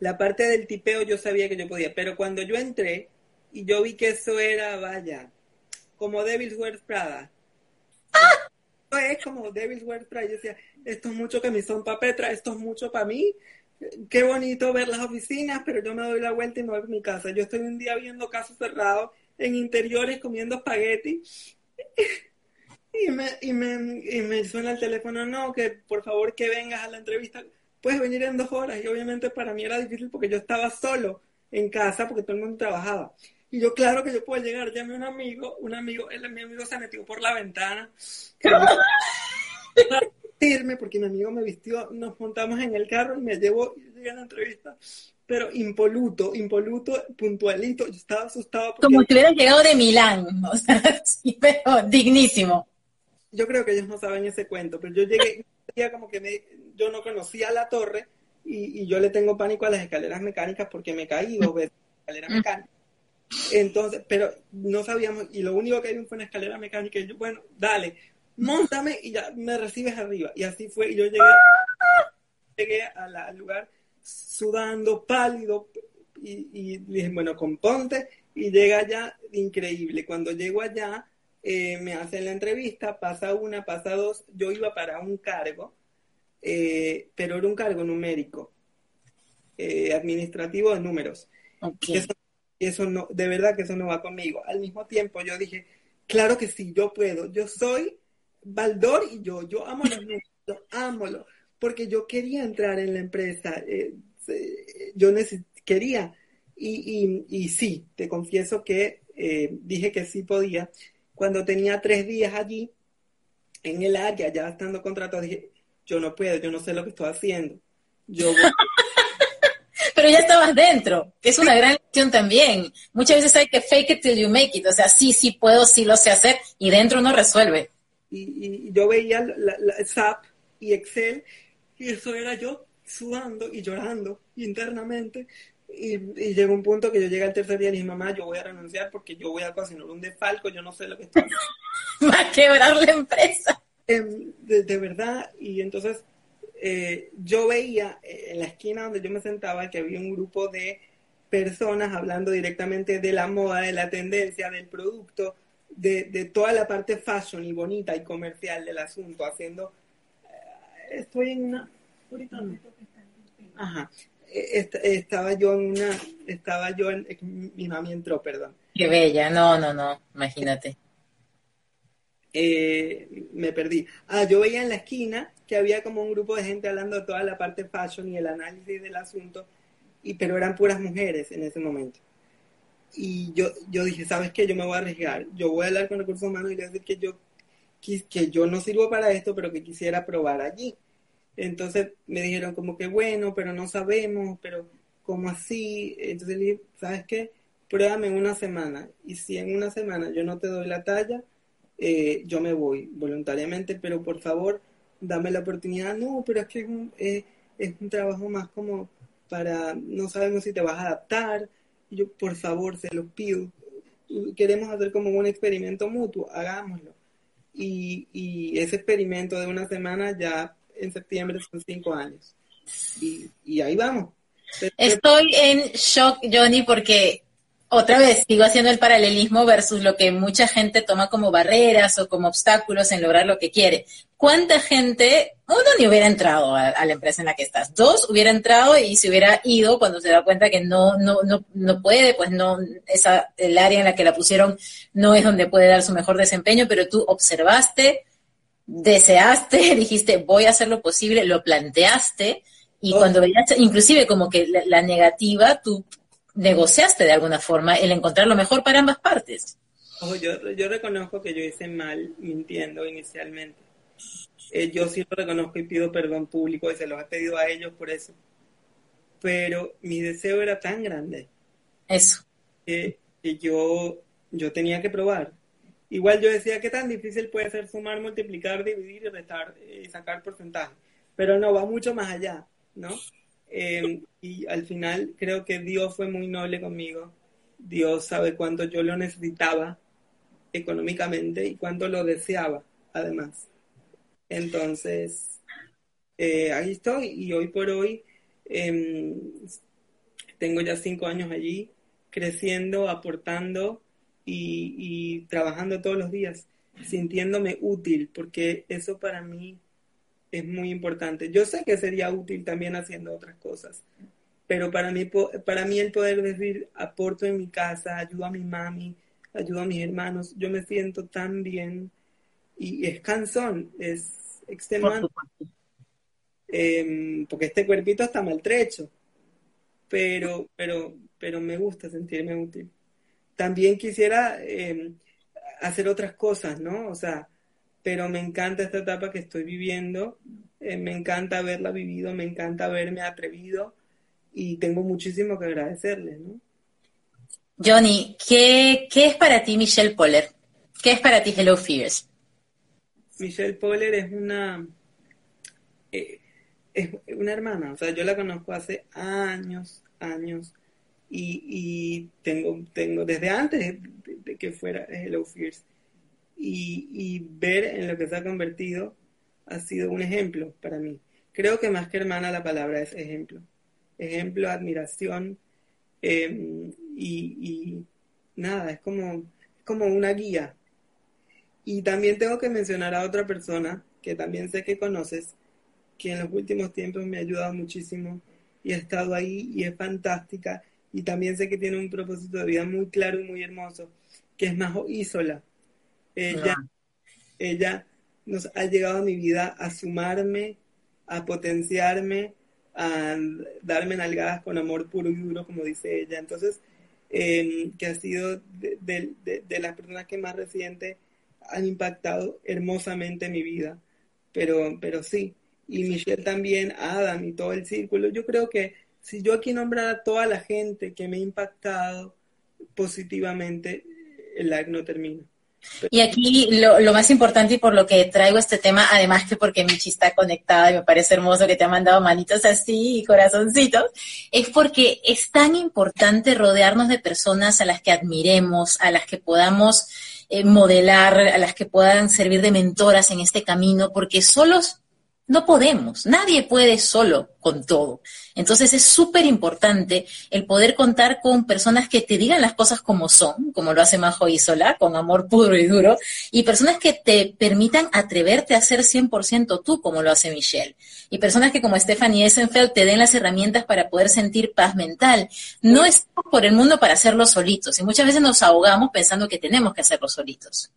La parte del tipeo yo sabía que yo podía, pero cuando yo entré, y yo vi que eso era, vaya, como Devil's Wears Prada. Es como Devil's Wears Prada. Yo decía, esto es mucho que me son para Petra, esto es mucho para mí. Qué bonito ver las oficinas, pero yo me doy la vuelta y me voy a mi casa. Yo estoy un día viendo casos cerrados en interiores comiendo espagueti. [LAUGHS] Y me, y, me, y me suena el teléfono, no, que por favor que vengas a la entrevista. Puedes venir en dos horas. Y obviamente para mí era difícil porque yo estaba solo en casa porque todo el mundo trabajaba. Y yo, claro que yo puedo llegar, llamé a un amigo, un amigo, él, mi amigo se metió por la ventana. [LAUGHS] irme porque mi amigo me vistió, nos montamos en el carro y me llevó, llegué a la entrevista, pero impoluto, impoluto, puntualito, yo estaba asustado. Como si hubieras llegado de Milán, [LAUGHS] o sea, sí, pero dignísimo. Yo creo que ellos no saben ese cuento, pero yo llegué, como que me, yo no conocía la torre y, y, yo le tengo pánico a las escaleras mecánicas porque me caí dos veces escaleras mecánicas entonces, pero no sabíamos, y lo único que hay fue una escalera mecánica, y yo, bueno, dale, montame y ya me recibes arriba. Y así fue, y yo llegué, llegué al lugar sudando, pálido, y, dije, bueno, componte, y llega allá, increíble. Cuando llego allá, eh, me hacen la entrevista, pasa una, pasa dos, yo iba para un cargo, eh, pero era un cargo numérico, eh, administrativo de números eso no, de verdad que eso no va conmigo. Al mismo tiempo yo dije, claro que sí, yo puedo, yo soy Baldor y yo, yo amo los números, ámolo, porque yo quería entrar en la empresa, eh, yo quería, y, y, sí, te confieso que eh, dije que sí podía. Cuando tenía tres días allí, en el área, ya estando contratado, dije, yo no puedo, yo no sé lo que estoy haciendo. Yo pero ya estabas dentro, que es una gran lección también. Muchas veces hay que fake it till you make it, o sea, sí, sí puedo, sí lo sé hacer, y dentro no resuelve. Y, yo veía la, SAP y Excel, y eso era yo sudando y llorando internamente. Y, y, llegó un punto que yo llegué al tercer día y dije, mamá, yo voy a renunciar porque yo voy a cocinar un defalco, yo no sé lo que está haciendo. [LAUGHS] Va a quebrar la empresa. Em, de, verdad, y entonces eh, yo veía eh, en la esquina donde yo me sentaba que había un grupo de personas hablando directamente de la moda, de la tendencia, del producto, de, toda la parte fashion y bonita y comercial del asunto, haciendo... Eh, estoy en una... Ahorita Ajá. eh, estaba yo en una, estaba yo en, mi mami entró, perdón. Qué bella, no, no, no, imagínate. Eh, me perdí. Ah, yo veía en la esquina que había como un grupo de gente hablando toda la parte fashion y el análisis del asunto, y, pero eran puras mujeres en ese momento. Y yo, yo dije, ¿sabes qué? Yo me voy a arriesgar. Yo voy a hablar con recursos humanos y le voy a decir que yo, que yo no sirvo para esto, pero que quisiera probar allí. Entonces me dijeron como que bueno, pero no sabemos, pero como así. Entonces le dije, ¿sabes qué? Pruébame una semana. Y si en una semana yo no te doy la talla, eh, yo me voy voluntariamente, pero por favor, dame la oportunidad. No, pero es que es un, eh, es un trabajo más como para, no sabemos si te vas a adaptar. Yo, por favor, se los pido. Queremos hacer como un experimento mutuo, hagámoslo. Y, y ese experimento de una semana ya en septiembre son cinco años. Y, y ahí vamos. Estoy en shock, Johnny, porque otra vez sigo haciendo el paralelismo versus lo que mucha gente toma como barreras o como obstáculos en lograr lo que quiere. ¿Cuánta gente, uno ni hubiera entrado a, la empresa en la que estás, dos hubiera entrado y se hubiera ido cuando se da cuenta que no, no, no, no puede, pues no, esa, el área en la que la pusieron no es donde puede dar su mejor desempeño, pero tú observaste, deseaste, [LAUGHS] dijiste voy a hacer lo posible, lo planteaste y cuando veías inclusive como que la, negativa, tú negociaste de alguna forma el encontrar lo mejor para ambas partes. yo, yo reconozco que yo hice mal mintiendo inicialmente. Eh, yo sí lo reconozco y pido perdón público y se los he pedido a ellos por eso. Pero mi deseo era tan grande. Eso. Que, que yo, yo tenía que probar. Igual yo decía, ¿qué tan difícil puede ser sumar, multiplicar, dividir y restar y sacar porcentaje? Pero no, va mucho más allá, ¿no? Em, y al final creo que Dios fue muy noble conmigo. Dios sabe cuánto yo lo necesitaba económicamente y cuánto lo deseaba, además. Entonces, eh, ahí estoy y hoy por hoy em, tengo ya cinco años allí, creciendo, aportando y, trabajando todos los días, sintiéndome útil, porque eso para mí es muy importante. Yo sé que sería útil también haciendo otras cosas, pero para mí, para mí el poder decir, aporto en mi casa, ayudo a mi mami, ayudo a mis hermanos, yo me siento tan bien y es cansón, es extenuante. Em, porque este cuerpito está maltrecho, pero, pero, pero me gusta sentirme útil también quisiera em, hacer otras cosas, ¿no? O sea, pero me encanta esta etapa que estoy viviendo, eh, me encanta haberla vivido, me encanta haberme atrevido y tengo muchísimo que agradecerles, ¿no? Johnny, ¿qué, ¿qué es para ti Michelle Poller? ¿Qué es para ti Hello Fears? Michelle Poller es una eh, es una hermana, o sea, yo la conozco hace años, años, y, tengo, tengo desde antes de, que fuera Hello Fears. Y, y, ver en lo que se ha convertido ha sido un ejemplo para mí. Creo que más que hermana la palabra es ejemplo. Ejemplo, admiración em, y, nada, es como, como una guía. Y también tengo que mencionar a otra persona que también sé que conoces, que en los últimos tiempos me ha ayudado muchísimo y ha estado ahí y es fantástica y también sé que tiene un propósito de vida muy claro y muy hermoso, que es Majo Isola. Ella, ella nos ha llegado a mi vida a sumarme, a potenciarme, a darme nalgadas con amor puro y duro, como dice ella. Entonces, em, que ha sido de, de, las personas que más reciente han impactado hermosamente mi vida. Pero, pero sí, y Michelle también, Adam y todo el círculo. Yo creo que si yo aquí nombrara a toda la gente que me ha impactado positivamente, el live no termina. Y aquí lo, más importante y por lo que traigo este tema, además que porque Michi está conectada y me parece hermoso que te ha mandado manitos así y corazoncitos, es porque es tan importante rodearnos de personas a las que admiremos, a las que podamos eh, modelar, a las que puedan servir de mentoras en este camino, porque solos No podemos, nadie puede solo con todo. Entonces es súper importante el poder contar con personas que te digan las cosas como son, como lo hace Majo Isola, con amor puro y duro, y personas que te permitan atreverte a ser 100% tú, como lo hace Michelle. Y personas que como Stephanie Essenfeld te den las herramientas para poder sentir paz mental. No estamos por el mundo para hacerlo solitos, y muchas veces nos ahogamos pensando que tenemos que hacerlo solitos.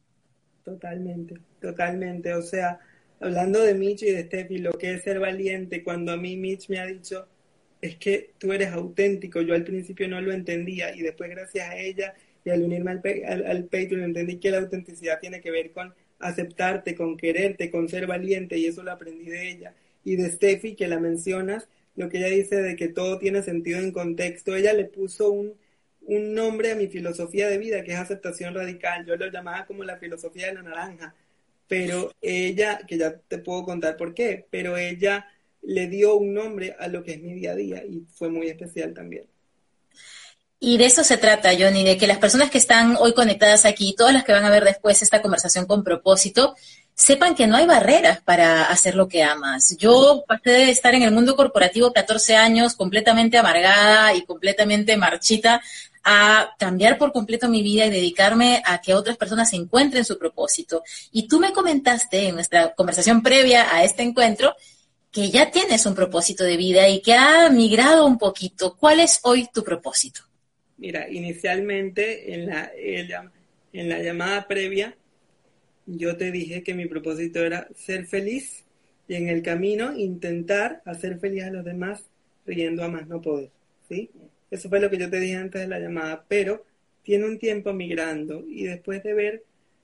Totalmente, totalmente. O sea, hablando de Mitch y de Steffi, lo que es ser valiente, cuando a mí Mitch me ha dicho, es que tú eres auténtico, yo al principio no lo entendía y después gracias a ella y al unirme al, al, Patreon entendí que la autenticidad tiene que ver con aceptarte, con quererte, con ser valiente y eso lo aprendí de ella. Y de Steffi, que la mencionas, lo que ella dice de que todo tiene sentido en contexto, ella le puso un, un nombre a mi filosofía de vida, que es aceptación radical. Yo lo llamaba como la filosofía de la naranja pero ella, que ya te puedo contar por qué, pero ella le dio un nombre a lo que es mi día a día y fue muy especial también. Y de eso se trata, Johnny, de que las personas que están hoy conectadas aquí, todas las que van a ver después esta conversación con propósito, sepan que no hay barreras para hacer lo que amas. Yo pasé de estar en el mundo corporativo 14 años completamente amargada y completamente marchita a cambiar por completo mi vida y dedicarme a que otras personas encuentren su propósito. Y tú me comentaste en nuestra conversación previa a este encuentro que ya tienes un propósito de vida y que ha migrado un poquito. ¿Cuál es hoy tu propósito? Mira, inicialmente en la, en la llamada previa, yo te dije que mi propósito era ser feliz y en el camino intentar hacer feliz a los demás riendo a más no poder. ¿sí? Eso fue lo que yo te dije antes de la llamada, pero tiene un tiempo migrando y después de ver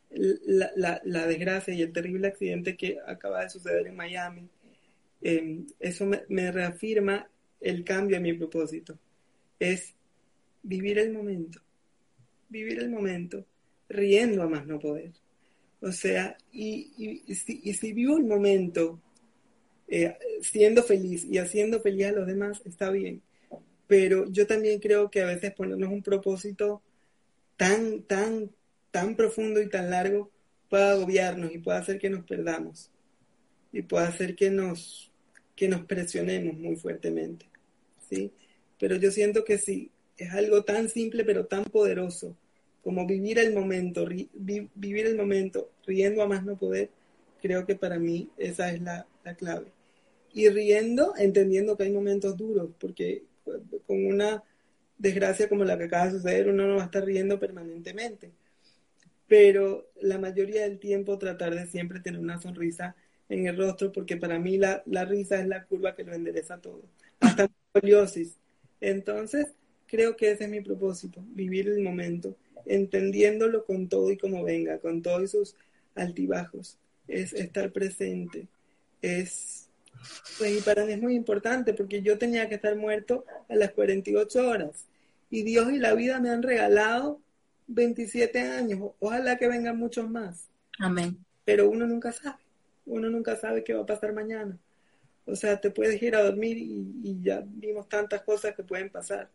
la, desgracia y el terrible accidente que acaba de suceder en Miami, em, eso me, reafirma el cambio en mi propósito. Es vivir el momento, vivir el momento, riendo a más no poder. O sea, y, si, vivo el momento eh, siendo feliz y haciendo feliz a los demás, está bien pero yo también creo que a veces ponernos un propósito tan, tan, tan profundo y tan largo puede agobiarnos y puede hacer que nos perdamos y puede hacer que nos, que nos presionemos muy fuertemente, ¿sí? Pero yo siento que sí, es algo tan simple pero tan poderoso como vivir el momento, vivir el momento riendo a más no poder, creo que para mí esa es la, la clave. Y riendo, entendiendo que hay momentos duros, porque con una desgracia como la que acaba de suceder, uno no va a estar riendo permanentemente. Pero la mayoría del tiempo tratar de siempre tener una sonrisa en el rostro, porque para mí la, risa es la curva que lo endereza todo, hasta la escoliosis. Entonces, creo que ese es mi propósito, vivir el momento, entendiéndolo con todo y como venga, con todos sus altibajos. Es estar presente, es pues y para mí es muy importante porque yo tenía que estar muerto a las 48 horas. Y Dios y la vida me han regalado 27 años. Ojalá que vengan muchos más. Amén. Pero uno nunca sabe. Uno nunca sabe qué va a pasar mañana. O sea, te puedes ir a dormir y, y ya vimos tantas cosas que pueden pasar.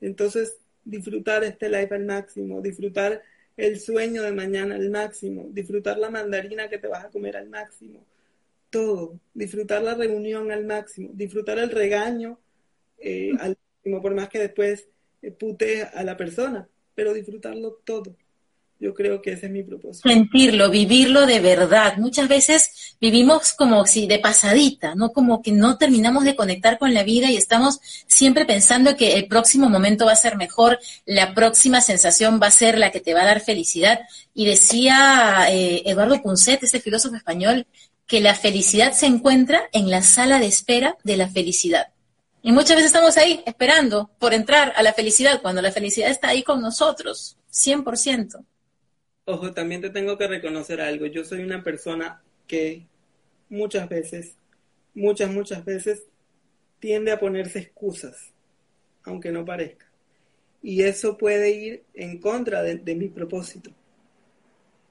Entonces, disfrutar este life al máximo, disfrutar el sueño de mañana al máximo, disfrutar la mandarina que te vas a comer al máximo, todo, disfrutar la reunión al máximo, disfrutar el regaño eh, al máximo, por más que después eh, pute a la persona, pero disfrutarlo todo. Yo creo que ese es mi propósito. Sentirlo, vivirlo de verdad. Muchas veces vivimos como si de pasadita, ¿no? Como que no terminamos de conectar con la vida y estamos siempre pensando que el próximo momento va a ser mejor, la próxima sensación va a ser la que te va a dar felicidad. Y decía eh, Eduardo Punset, ese filósofo español, que la felicidad se encuentra en la sala de espera de la felicidad. Y muchas veces estamos ahí esperando por entrar a la felicidad cuando la felicidad está ahí con nosotros, 100%. Ojo, también te tengo que reconocer algo. Yo soy una persona que muchas veces, muchas, muchas veces tiende a ponerse excusas, aunque no parezca. Y eso puede ir en contra de, mi propósito.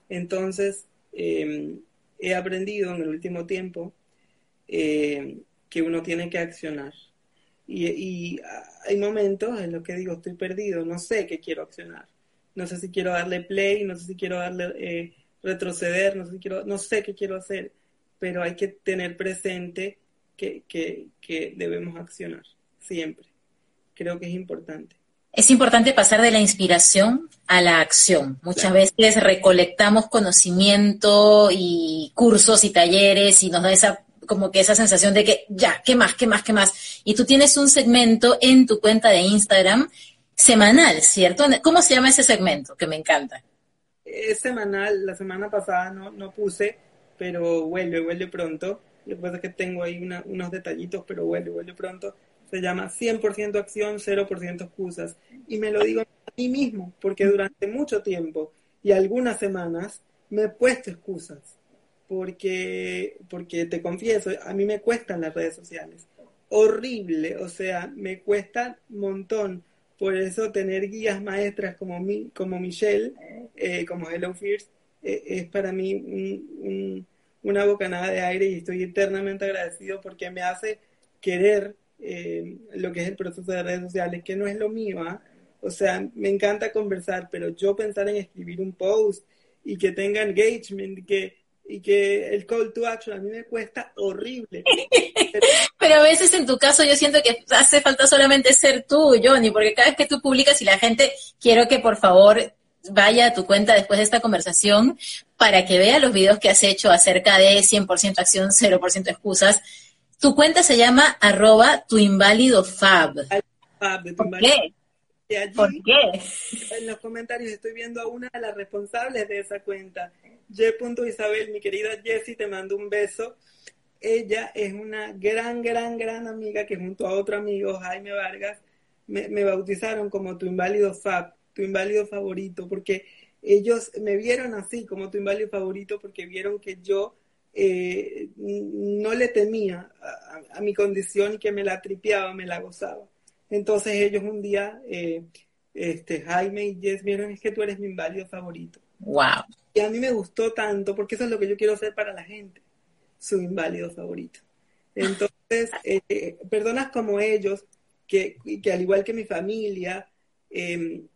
Entonces, eh, he aprendido en el último tiempo eh, que uno tiene que accionar. Y, hay momentos en los que digo, estoy perdido, no sé qué quiero accionar. No sé si quiero darle play, no sé si quiero darle eh, retroceder, no sé, quiero, no sé qué quiero hacer. pero hay que tener presente que, que, que debemos accionar siempre. Creo que es importante. Es importante pasar de la inspiración a la acción. Muchas veces recolectamos conocimiento y cursos y talleres y nos da esa como que esa sensación de que ya, ¿qué más? ¿Qué más? ¿Qué más? Y tú tienes un segmento en tu cuenta de Instagram semanal, ¿cierto? ¿Cómo se llama ese segmento? Que me encanta. Es semanal, la semana pasada no, no puse, pero vuelve, vuelve pronto. Lo que pasa es que tengo ahí unos detallitos, pero vuelve, vuelve pronto se llama 100% acción, 0% excusas. Y me lo digo a mí mismo, porque durante mucho tiempo y algunas semanas me he puesto excusas, porque, porque te confieso, a mí me cuestan las redes sociales. Horrible, o sea, me cuesta un montón. Por eso tener guías maestras como, mi, como Michelle, eh, como Hello Fierce, eh, es para mí una bocanada de aire y estoy eternamente agradecido porque me hace querer eh, lo que es el proceso de redes sociales, que no es lo mío, ¿ah? O sea, me encanta conversar, pero yo pensar en escribir un post y que tenga engagement que, y que el call to action a mí me cuesta horrible. [LAUGHS] Pero, a veces en tu caso yo siento que hace falta solamente ser tú, Johnny, porque cada vez que tú publicas y la gente, quiero que por favor vaya a tu cuenta después de esta conversación para que vea los videos que has hecho acerca de 100% acción, 0% excusas tu cuenta se llama arroba tu inválido fab. ¿Por qué? ¿Por qué? En los comentarios estoy viendo a una de las responsables de esa cuenta. Isabel, mi querida Jessie, te mando un beso. Ella es una gran, gran, gran amiga que junto a otro amigo, Jaime Vargas, me, me bautizaron como tu inválido fab, tu inválido favorito, porque ellos me vieron así como tu inválido favorito porque vieron que yo eh, no le temía a, mi condición y que me la tripeaba, me la gozaba. Entonces ellos un día, eh, este, Jaime y Jess vieron, es que tú eres mi inválido favorito. Wow. Y a mí me gustó tanto, porque eso es lo que yo quiero hacer para la gente, su inválido favorito. Entonces, eh, personas como ellos, que, que al igual que mi familia, em,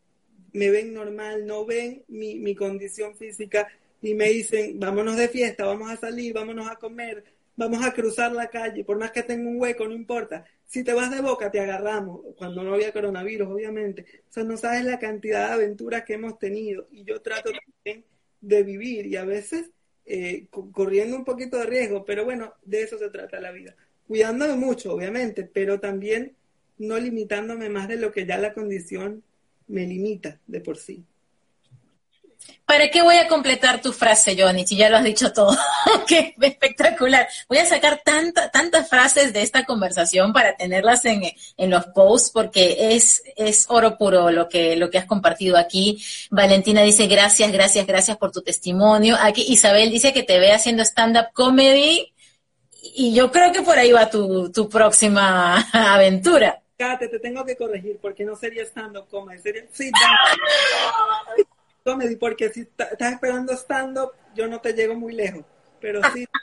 me ven normal, no ven mi, mi condición física y me dicen, vámonos de fiesta, vamos a salir, vámonos a comer, vamos a cruzar la calle, por más que tenga un hueco, no importa. Si te vas de boca, te agarramos, cuando no había coronavirus, obviamente. O sea, no sabes la cantidad de aventuras que hemos tenido y yo trato también de vivir y a veces eh, corriendo un poquito de riesgo, pero bueno, de eso se trata la vida. Cuidándome mucho, obviamente, pero también no limitándome más de lo que ya la condición me limita de por sí. ¿Para qué voy a completar tu frase, Johnny? Si ya lo has dicho todo. [LAUGHS] ¡Qué espectacular! Voy a sacar tanta, tantas frases de esta conversación para tenerlas en, en los posts porque es, es oro puro lo que, lo que has compartido aquí. Valentina dice gracias, gracias, gracias por tu testimonio. Aquí Isabel dice que te ve haciendo stand-up comedy y yo creo que por ahí va tu, tu próxima [LAUGHS] aventura. Kate, te tengo que corregir porque no sería stand-up comedy, sería [LAUGHS] comedy, porque si estás esperando stand-up, yo no te llego muy lejos, pero sí. [LAUGHS]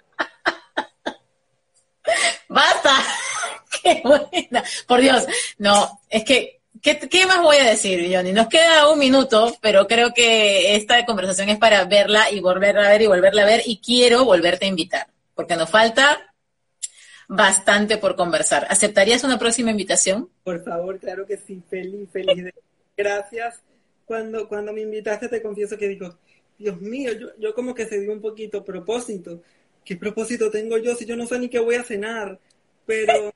¡Basta! [LAUGHS] ¡Qué buena! Por Dios, no, es que, ¿qué, más voy a decir, Johnny? Nos queda un minuto, pero creo que esta conversación es para verla y volverla a ver y volverla a ver, y quiero volverte a invitar, porque nos falta bastante por conversar. ¿Aceptarías una próxima invitación? Por favor, claro que sí, feliz, feliz. Gracias cuando, cuando me invitaste, te confieso que digo, Dios mío, yo, yo como que se dio un poquito propósito. ¿Qué propósito tengo yo si yo no sé ni qué voy a cenar? Pero,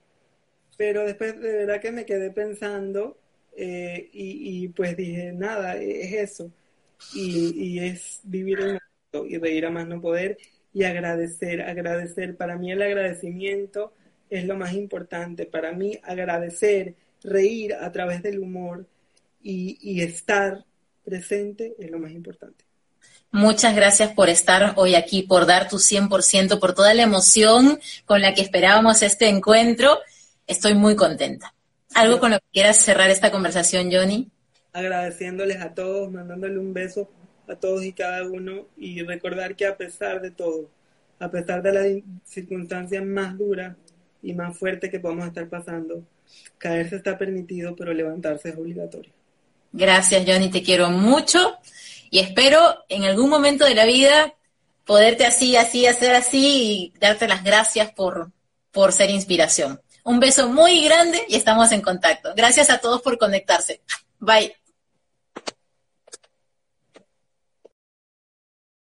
pero después de verdad que me quedé pensando eh, y, pues dije, nada, es eso. Y, y es vivir el momento y reír a más no poder y agradecer, agradecer. Para mí el agradecimiento es lo más importante. Para mí agradecer, reír a través del humor y, estar presente es lo más importante. Muchas gracias por estar hoy aquí, por dar tu 100%, por toda la emoción con la que esperábamos este encuentro. Estoy muy contenta. ¿Algo con lo que quieras cerrar esta conversación, Johnny? Agradeciéndoles a todos, mandándole un beso a todos y cada uno y recordar que a pesar de todo, a pesar de las circunstancias más duras y más fuertes que podamos estar pasando, caerse está permitido, pero levantarse es obligatorio. Gracias, Johnny, te quiero mucho y espero en algún momento de la vida poderte así, así, hacer así y darte las gracias por, por ser inspiración. Un beso muy grande y estamos en contacto. Gracias a todos por conectarse. Bye.